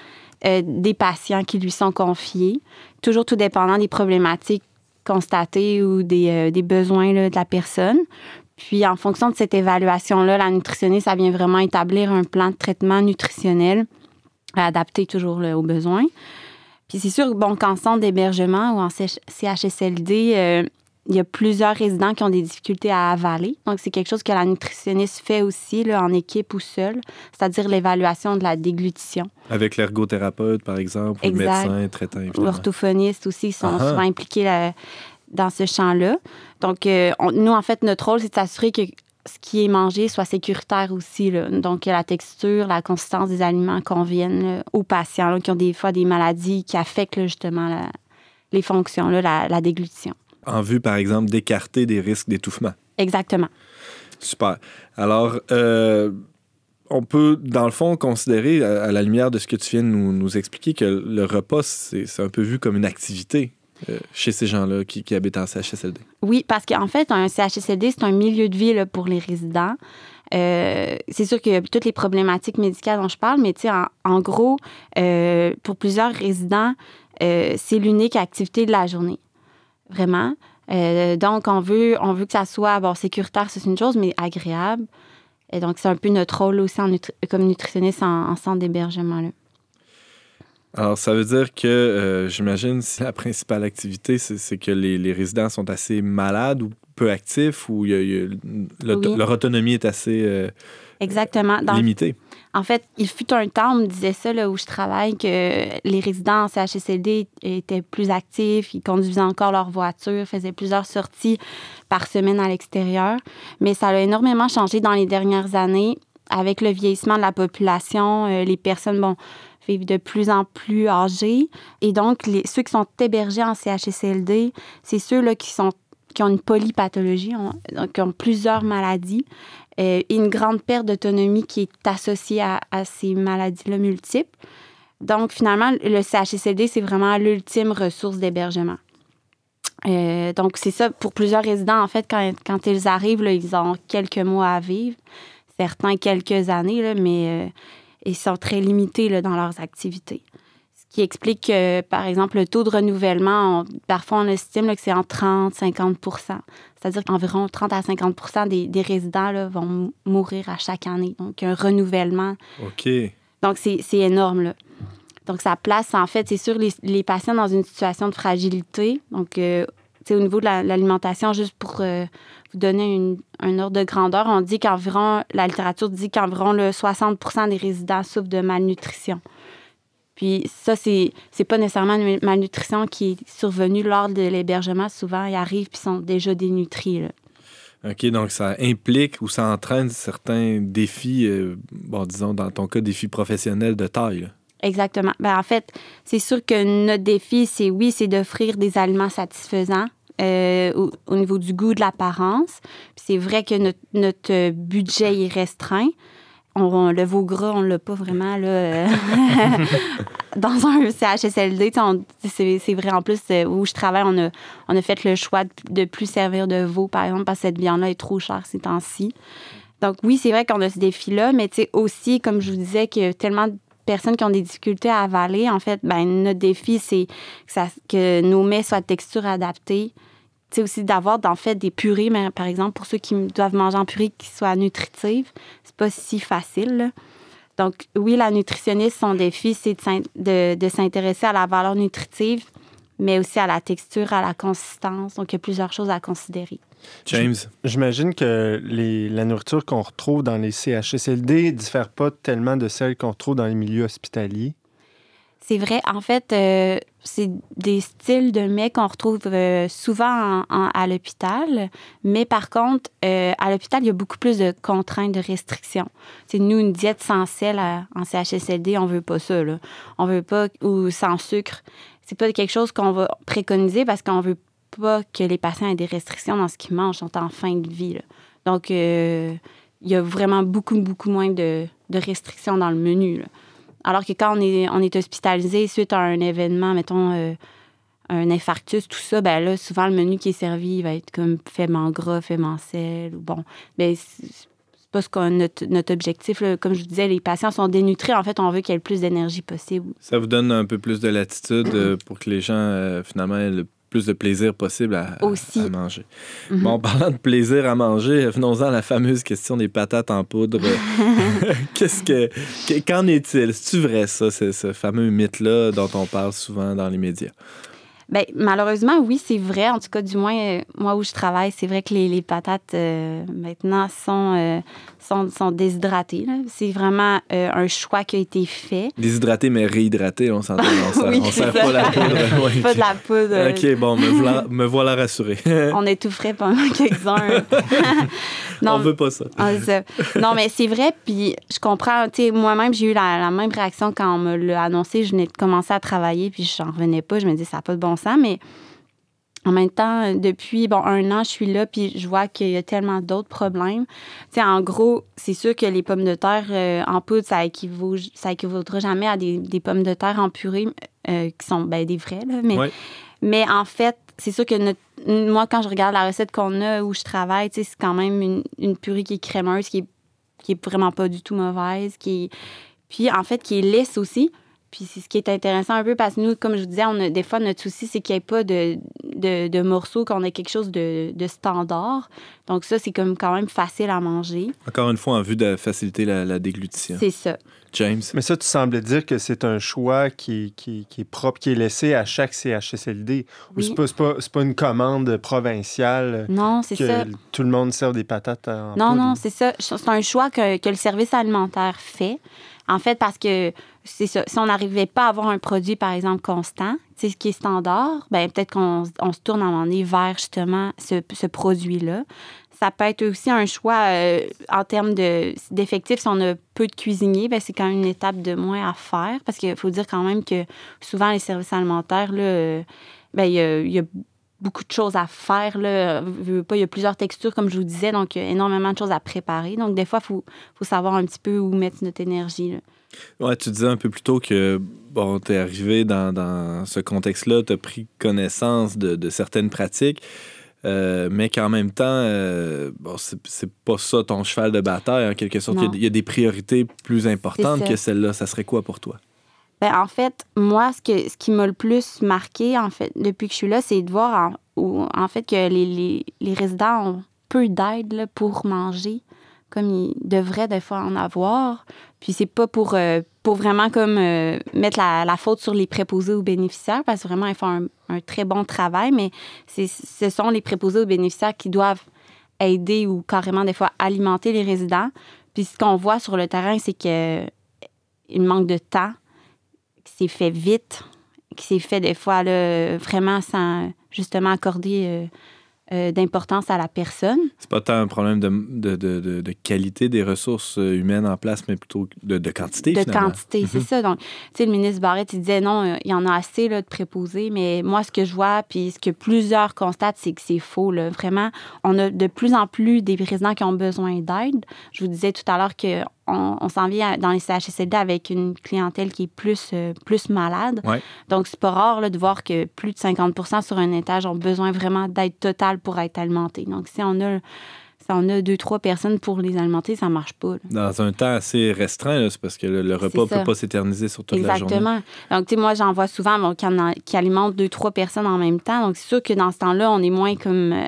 euh, des patients qui lui sont confiés, toujours tout dépendant des problématiques constatées ou des, euh, des besoins là, de la personne. Puis, en fonction de cette évaluation-là, la nutritionniste, ça vient vraiment établir un plan de traitement nutritionnel adapté toujours là, aux besoins. Puis, c'est sûr, bon, qu'en centre d'hébergement ou en CH- CHSLD, euh, il y a plusieurs résidents qui ont des difficultés à avaler. Donc, c'est quelque chose que la nutritionniste fait aussi là, en équipe ou seule, c'est-à-dire l'évaluation de la déglutition. Avec l'ergothérapeute, par exemple, ou le Exact. médecin traitant. L'orthophoniste aussi sont Ah ah. souvent impliqués là, dans ce champ-là. Donc, euh, on- nous, en fait, notre rôle, c'est de s'assurer que ce qui est mangé soit sécuritaire aussi. là. Donc, que la texture, la consistance des aliments conviennent là, aux patients là, qui ont des fois des maladies qui affectent justement la- les fonctions, là, la, la déglutition. En vue, par exemple, d'écarter des risques d'étouffement. Exactement. Super. Alors, euh, on peut, dans le fond, considérer, à, à la lumière de ce que tu viens de nous, nous expliquer, que le repas, c'est un peu vu comme une activité euh, chez ces gens-là qui, habitent en CHSLD. Oui, parce qu'en fait, un CHSLD, c'est un milieu de vie là, pour les résidents. Euh, c'est sûr qu'il y a toutes les problématiques médicales dont je parle, mais en, en gros, euh, pour plusieurs résidents, c'est l'unique activité de la journée. Vraiment. Donc, on veut, on veut que ça soit bon, sécuritaire, c'est une chose, mais agréable. Et donc, c'est un peu notre rôle aussi en comme nutritionniste en, en centre d'hébergement. Alors, ça veut dire que, euh, j'imagine, si la principale activité, c'est que les, les résidents sont assez malades ou peu actifs ou il y a- il y a- l'auto- Oui. leur autonomie est assez euh, Exactement. Dans limitée. En fait, il fut un temps, on me disait ça, là, où je travaille, que les résidents en CHSLD étaient plus actifs, ils conduisaient encore leur voiture, faisaient plusieurs sorties par semaine à l'extérieur. Mais ça a énormément changé dans les dernières années avec le vieillissement de la population. euh, les personnes, bon, vivent de plus en plus âgées. Et donc, les, ceux qui sont hébergés en CHSLD, c'est ceux là, qui, sont, qui ont une polypathologie, donc qui ont plusieurs maladies euh, et une grande perte d'autonomie qui est associée à, à ces maladies-là multiples. Donc, finalement, le CHSLD, c'est vraiment l'ultime ressource d'hébergement. Euh, donc, c'est ça, pour plusieurs résidents, en fait, quand, quand ils arrivent, là, ils ont quelques mois à vivre, certains quelques années, là, mais euh, ils sont très limités là, dans leurs activités. Ce qui explique que, par exemple, le taux de renouvellement, on- parfois on estime là, que c'est en 30-50 C'est-à-dire qu'environ 30 à 50 des, des résidents là, vont mou- mourir à chaque année. Donc, un renouvellement. OK. Donc, c'est énorme. Là. Donc, ça place, en fait, c'est sûr, les, les patients dans une situation de fragilité. Donc, euh, au niveau de la- l'alimentation, juste pour euh, vous donner une- un ordre de grandeur, on dit qu'environ, la littérature dit qu'environ le 60% des résidents souffrent de malnutrition. Puis ça, c'est c'est pas nécessairement une malnutrition qui est survenue lors de l'hébergement. Souvent, ils arrivent puis sont déjà dénutris. là. OK, donc ça implique ou ça entraîne certains défis, euh, bon, disons, dans ton cas, défis professionnels de taille. Exactement. Ben, en fait, c'est sûr que notre défi, c'est oui, c'est d'offrir des aliments satisfaisants, euh, au, au niveau du goût, de l'apparence. C'est vrai que notre, euh, budget est restreint. On, le veau gras, on l'a pas vraiment là, euh, dans un CHSLD. C'est vrai, en plus, où je travaille, on a, on a fait le choix de, de plus servir de veau, par exemple, parce que cette viande-là est trop chère ces temps-ci. Donc oui, c'est vrai qu'on a ce défi-là, mais aussi, comme je vous disais, qu'il y a tellement personnes qui ont des difficultés à avaler, en fait, ben, notre défi, c'est que, nos mets soient de texture adaptée. Sais, aussi d'avoir, en fait, des purées, mais, par exemple, pour ceux qui doivent manger en purée, qui soient nutritives. C'est pas si facile, là. Donc, oui, la nutritionniste, son défi, c'est de, de s'intéresser à la valeur nutritive, mais aussi à la texture, à la consistance. Donc, il y a plusieurs choses à considérer. James, J'imagine que les, la nourriture qu'on retrouve dans les CHSLD ne diffère pas tellement de celle qu'on retrouve dans les milieux hospitaliers. C'est vrai. En fait, euh, c'est des styles de mets qu'on retrouve euh, souvent en- en- à l'hôpital. Mais par contre, euh, à l'hôpital, il y a beaucoup plus de contraintes, de restrictions. C'est nous, une diète sans sel à- en CHSLD, on veut pas ça. Là. On veut pas, ou sans sucre. C'est pas quelque chose qu'on va préconiser parce qu'on veut pas que les patients aient des restrictions dans ce qu'ils mangent, sont en fin de vie. Donc, euh, il y a vraiment beaucoup, beaucoup moins de, restrictions dans le menu. Alors que quand on est, hospitalisé suite à un événement, mettons euh, un infarctus, tout ça, ben là, souvent le menu qui est servi va être comme faible en gras, faible sel. Ou bon, ben, c'est pas ce qu'on notre, notre objectif. Comme je vous disais, les patients sont dénutris. En fait, on veut qu'il y ait le plus d'énergie possible. ça vous donne un peu plus de latitude euh, pour que les gens, finalement, aient le plus de plaisir possible à, à- Aussi. à manger. Mhm. Bon, en parlant de plaisir à manger, venons-en à la fameuse question des patates en poudre. Qu'est-ce que. que- Qu'en est-il? C'est-tu vrai, ça, ce fameux mythe-là dont on parle souvent dans les médias? Ben, malheureusement, oui, c'est vrai. En tout cas, du moins, euh, moi où je travaille, c'est vrai que les, les patates euh, maintenant sont, euh, sont, sont déshydratées. C'est vraiment un choix qui a été fait. Déshydraté, mais réhydraté, on s'entend. On Oui, c'est sert pas la poudre. Ouais, pas de la poudre. OK, bon, me voilà, me voilà rassuré. On étoufferait pendant quelques-uns. On veut pas ça. Ah, ça. Non, mais c'est vrai, puis je comprends. Tu sais, moi-même, j'ai eu la, la même réaction quand on me l'a annoncé. Je venais de commencer à travailler, puis je n'en revenais pas. Je me dis, ça n'a pas de bon sens, mais en même temps, depuis bon, un an, je suis là, puis je vois qu'il y a tellement d'autres problèmes. Tu sais, en gros, c'est sûr que les pommes de terre euh, en poudre, ça équivaut, ça équivaudra jamais à des, des pommes de terre en purée euh, qui sont ben, des vraies, là, mais Ouais. mais en fait, c'est sûr que notre- moi, quand je regarde la recette qu'on a où je travaille, c'est quand même une, une purée qui est crémeuse, qui est, qui est vraiment pas du tout mauvaise, qui est- puis en fait, qui est lisse aussi. Puis c'est ce qui est intéressant un peu parce que nous, comme je vous disais, on a, des fois, notre souci, c'est qu'il n'y ait pas de, de, de morceaux, qu'on ait quelque chose de, de standard. Donc ça, c'est comme quand même facile à manger. Encore une fois, en vue de faciliter la, la déglutition. C'est ça. James? Mais ça, tu semblais dire que c'est un choix qui, qui, qui est propre, qui est laissé à chaque CHSLD. Ou Oui. c'est pas, c'est pas, pas une commande provinciale Non, c'est que ça. tout le monde serve des patates en Non, poudre? non, c'est ça. C'est un choix que, que le service alimentaire fait. En fait, parce que c'est ça. Si on n'arrivait pas à avoir un produit, par exemple, constant, ce qui est standard, ben peut-être qu'on on se tourne à un moment donné vers justement ce, ce produit-là. Ça peut être aussi un choix euh, en termes de- d'effectifs. Si on a peu de cuisiniers, ben c'est quand même une étape de moins à faire. Parce qu'il faut dire quand même que souvent, les services alimentaires, là, euh, ben, il y a- il y a beaucoup de choses à faire. Là. Il y a plusieurs textures, comme je vous disais, donc il y a énormément de choses à préparer. Donc, des fois, il faut, faut savoir un petit peu où mettre notre énergie. là. Ouais, tu disais un peu plus tôt que bon, tu es arrivé dans, dans ce contexte-là, tu as pris connaissance de, de certaines pratiques, euh, mais qu'en même temps, euh, bon, c'est pas ça ton cheval de bataille, en quelque sorte. Il y a- il y, a des priorités plus importantes que celle-là. Ça serait quoi pour toi? Ben, en fait, moi, ce, que, ce qui m'a le plus marqué, en fait, depuis que je suis là, c'est de voir, ou- en fait, que les, les, les résidents ont peu d'aide pour manger, comme ils devraient des fois en avoir. Puis c'est pas pour, euh, pour vraiment comme euh, mettre la, la faute sur les préposés aux bénéficiaires, parce que vraiment, ils font un, un très bon travail, mais ce sont les préposés aux bénéficiaires qui doivent aider ou carrément, des fois, alimenter les résidents. Puis ce qu'on voit sur le terrain, c'est que il manque de temps, qui s'est fait vite, qui s'est fait des fois là, vraiment sans justement accorder euh, euh, d'importance à la personne. C'est pas tant un problème de, de, de, de- de qualité des ressources euh, humaines en place, mais plutôt de, quantité, de finalement. quantité, c'est ça. Donc, tu sais, le ministre Barrett, il disait non, il y en a assez là, de préposés, mais moi, ce que je vois, puis ce que plusieurs constatent, c'est que c'est faux. Là. Vraiment, on a de plus en plus des résidents qui ont besoin d'aide. Je vous disais tout à l'heure qu'on on, s'en vient dans les CHSLD avec une clientèle qui est plus, euh, plus malade. Ouais. Donc, c'est pas rare là, de voir que plus de 50% sur un étage ont besoin vraiment d'aide totale pour être alimentés. Donc, si on a, si on a deux, trois personnes pour les alimenter, ça marche pas. là. Dans un temps assez restreint, c'est parce que le, le repas ne ça. peut pas s'éterniser sur toute la journée. Exactement. Donc, tu sais, moi, j'en vois souvent bon, qui, en- qui alimentent deux, trois personnes en même temps. Donc, c'est sûr que dans ce temps-là, on est moins comme. euh,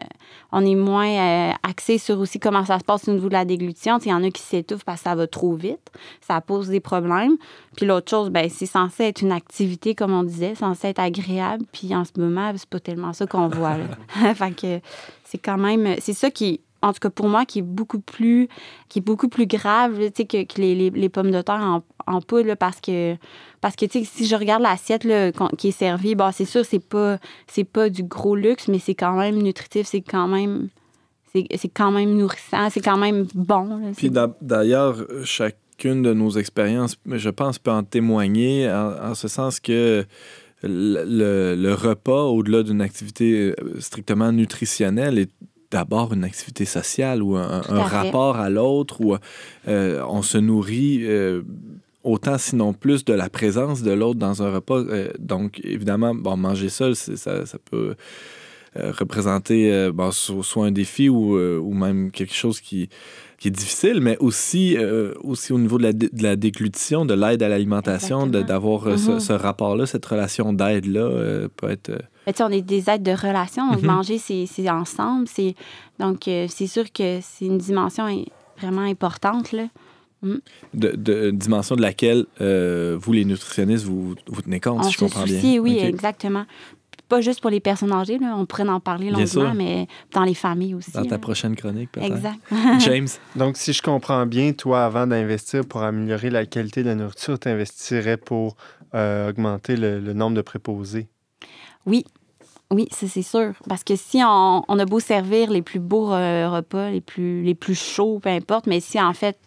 on est moins euh, axé sur aussi comment ça se passe au niveau de la déglutition. Tu sais, Il y en a qui s'étouffent parce que ça va trop vite. Ça pose des problèmes. Puis l'autre chose, ben, c'est censé être une activité, comme on disait, censé être agréable. Puis en ce moment, c'est pas tellement ça qu'on voit. là. fait que c'est quand même. C'est ça qui en tout cas pour moi, qui est beaucoup plus, qui est beaucoup plus grave là, tu sais, que, que les, les- les pommes de terre en, en poudre, là, parce que, parce que tu sais, si je regarde l'assiette qui est servie, bon, c'est sûr, c'est pas, c'est pas du gros luxe, mais c'est quand même nutritif, c'est quand même, c'est, quand même nourrissant, c'est quand même bon. là, Puis d'ailleurs, chacune de nos expériences, je pense, peut en témoigner en, en ce sens que le, le- le repas, au-delà d'une activité euh, strictement nutritionnelle, est d'abord une activité sociale ou un, rapport à l'autre où euh, on se nourrit euh, autant, sinon plus, de la présence de l'autre dans un repas. Euh, donc, évidemment, bon, manger seul, ça, ça peut représenter bon, soit un défi ou, ou même quelque chose qui, qui est difficile, mais aussi, euh, aussi au niveau de la, de la déglutition, de l'aide à l'alimentation, d'avoir euh, ce, Mhm. ce rapport-là, cette relation d'aide-là euh, peut être... Mais tu sais, on est des aides de relation. Donc, Mhm. manger, c'est ensemble. Donc, euh, c'est sûr que c'est une dimension vraiment importante. Là. de, de- une dimension de laquelle euh, vous, les nutritionnistes, vous, vous tenez compte, On si je comprends bien. soucie, oui, Ok. exactement. Pas juste pour les personnes âgées, là, on pourrait en parler longuement, mais dans les familles aussi. Dans ta là. prochaine chronique, peut-être. Exact. James, Donc, si je comprends bien, toi, avant d'investir pour améliorer la qualité de la nourriture, tu investirais pour euh, augmenter le, le nombre de préposés? Oui, oui, ça, c'est sûr. Parce que si on, on a beau servir les plus beaux euh, repas, les plus, les plus chauds, peu importe, mais si en fait,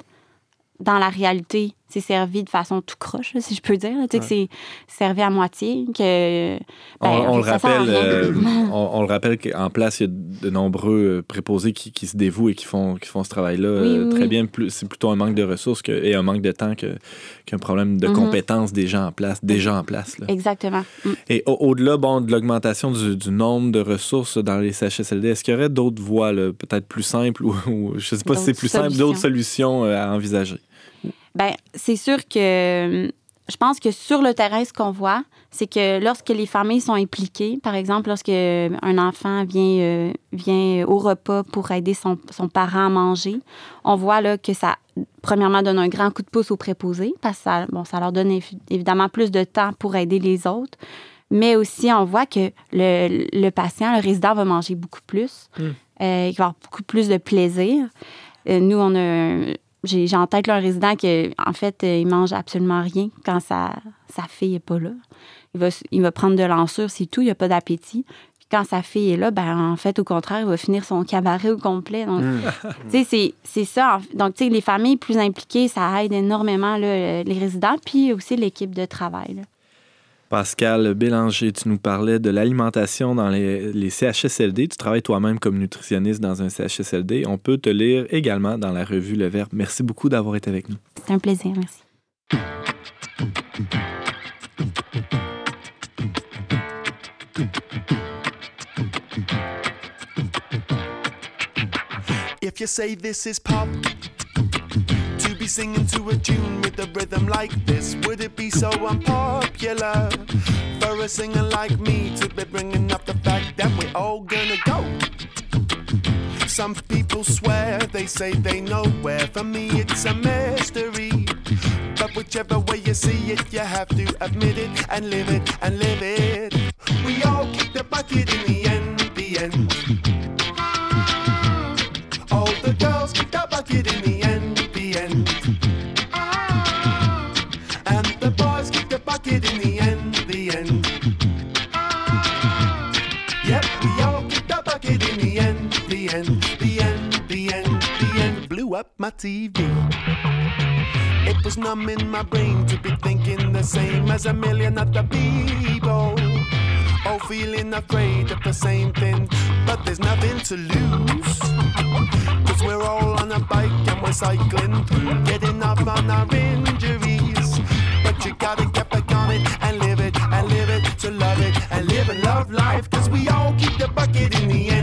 dans la réalité, c'est servi de façon tout croche, si je peux dire, là, tu sais, que c'est servi à moitié, que. ben, on, on le rappelle, euh, on, on le rappelle qu'en place, il y a de nombreux euh, préposés qui, qui se dévouent et qui font, qui font ce travail-là Oui, euh, oui, très oui. bien. C'est plutôt un manque de ressources que- et un manque de temps qu'un problème de Mhm. compétences des gens en place, déjà en place. là. Exactement. Mm. Et au- au-delà bon, de l'augmentation du, du nombre de ressources dans les CHSLD, est-ce qu'il y aurait d'autres voies, peut-être plus simples ou, ou je ne sais pas si c'est plus simple, d'autres solutions à envisager? Ben, c'est sûr que hum, je pense que sur le terrain, ce qu'on voit, c'est que lorsque les familles sont impliquées, par exemple, lorsque un enfant vient, euh, vient au repas pour aider son, son parent à manger, on voit là, que ça, premièrement, donne un grand coup de pouce aux préposés, parce que ça, bon, ça leur donne évi- évidemment plus de temps pour aider les autres. Mais aussi, on voit que le, le patient, le résident, va manger beaucoup plus. Mm. Euh, il va avoir beaucoup plus de plaisir. Euh, nous, on a. J'ai en tête là, un résident qui, en fait, euh, il mange absolument rien quand sa, sa fille n'est pas là. Il va, s- il va prendre de l'ensure, c'est tout, il n'a pas d'appétit. Puis quand sa fille est là, ben, en fait, au contraire, il va finir son cabaret au complet. Donc, tu sais, c'est- c'est ça. Donc, tu sais, les familles plus impliquées, ça aide énormément là, euh, les résidents, puis aussi l'équipe de travail. là. Pascal Bélanger, tu nous parlais de l'alimentation dans les, les CHSLD. Tu travailles toi-même comme nutritionniste dans un CHSLD. On peut te lire également dans la revue Le Verbe. Merci beaucoup d'avoir été avec nous. C'est un plaisir, merci. If you say this is pop, singing to a tune with a rhythm like this, would it be so unpopular for a singer like me to be bringing up the fact that we're all gonna go? Some people swear they say they know where. For me, it's a mystery. But whichever way you see it, you have to admit it and live it and live it. We all kick the bucket in the end, the end. All the girls kick the bucket in the did in the end, the end. Yep, we all kicked the bucket in the end, the end, the end, the end, the end. Blew up my TV. It was numb in my brain to be thinking the same as a million other people. All feeling afraid of the same thing, but there's nothing to lose. Cause we're all on a bike and we're cycling through, getting off on our injuries. Love it and live and love life. Cause we all keep the bucket in the end,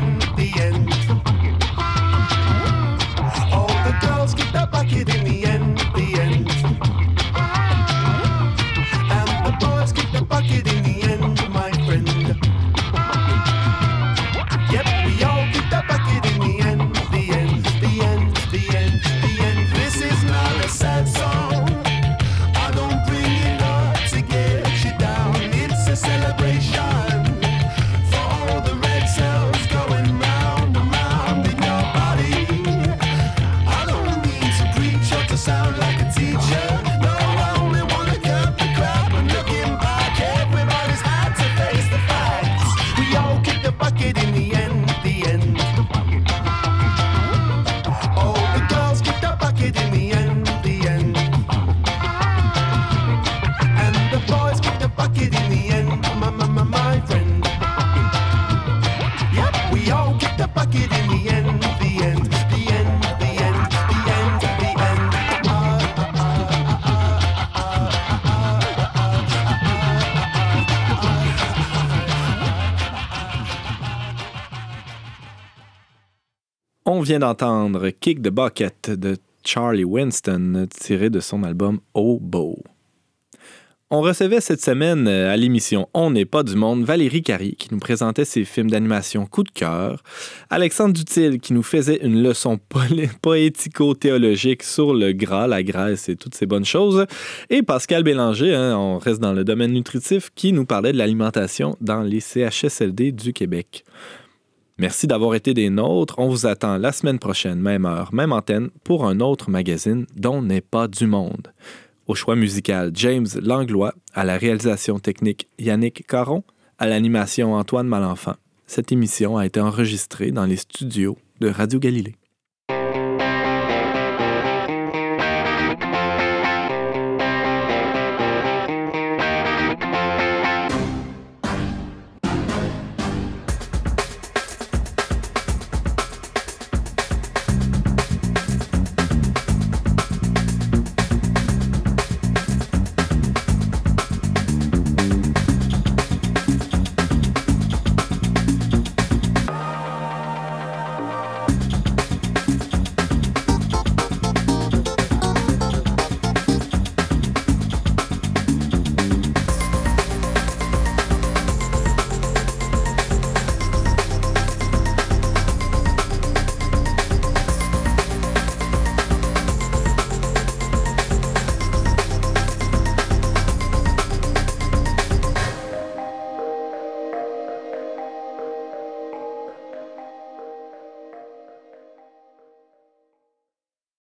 vient d'entendre Kick the Bucket de Charlie Winston tiré de son album Beau. On recevait cette semaine euh, à l'émission On n'est pas du monde Valérie Carry qui nous présentait ses films d'animation coup de cœur, Alexandre Dutil qui nous faisait une leçon poé- poético-théologique sur le gras, la graisse et toutes ces bonnes choses, et Pascal Bélanger, hein, on reste dans le domaine nutritif, qui nous parlait de l'alimentation dans les CHSLD du Québec. Merci d'avoir été des nôtres. On vous attend la semaine prochaine, même heure, même antenne, pour un autre magazine dont n'est pas du monde. Au choix musical, James Langlois, à la réalisation technique, Yannick Caron, à l'animation, Antoine Malenfant. Cette émission a été enregistrée dans les studios de Radio Galilée.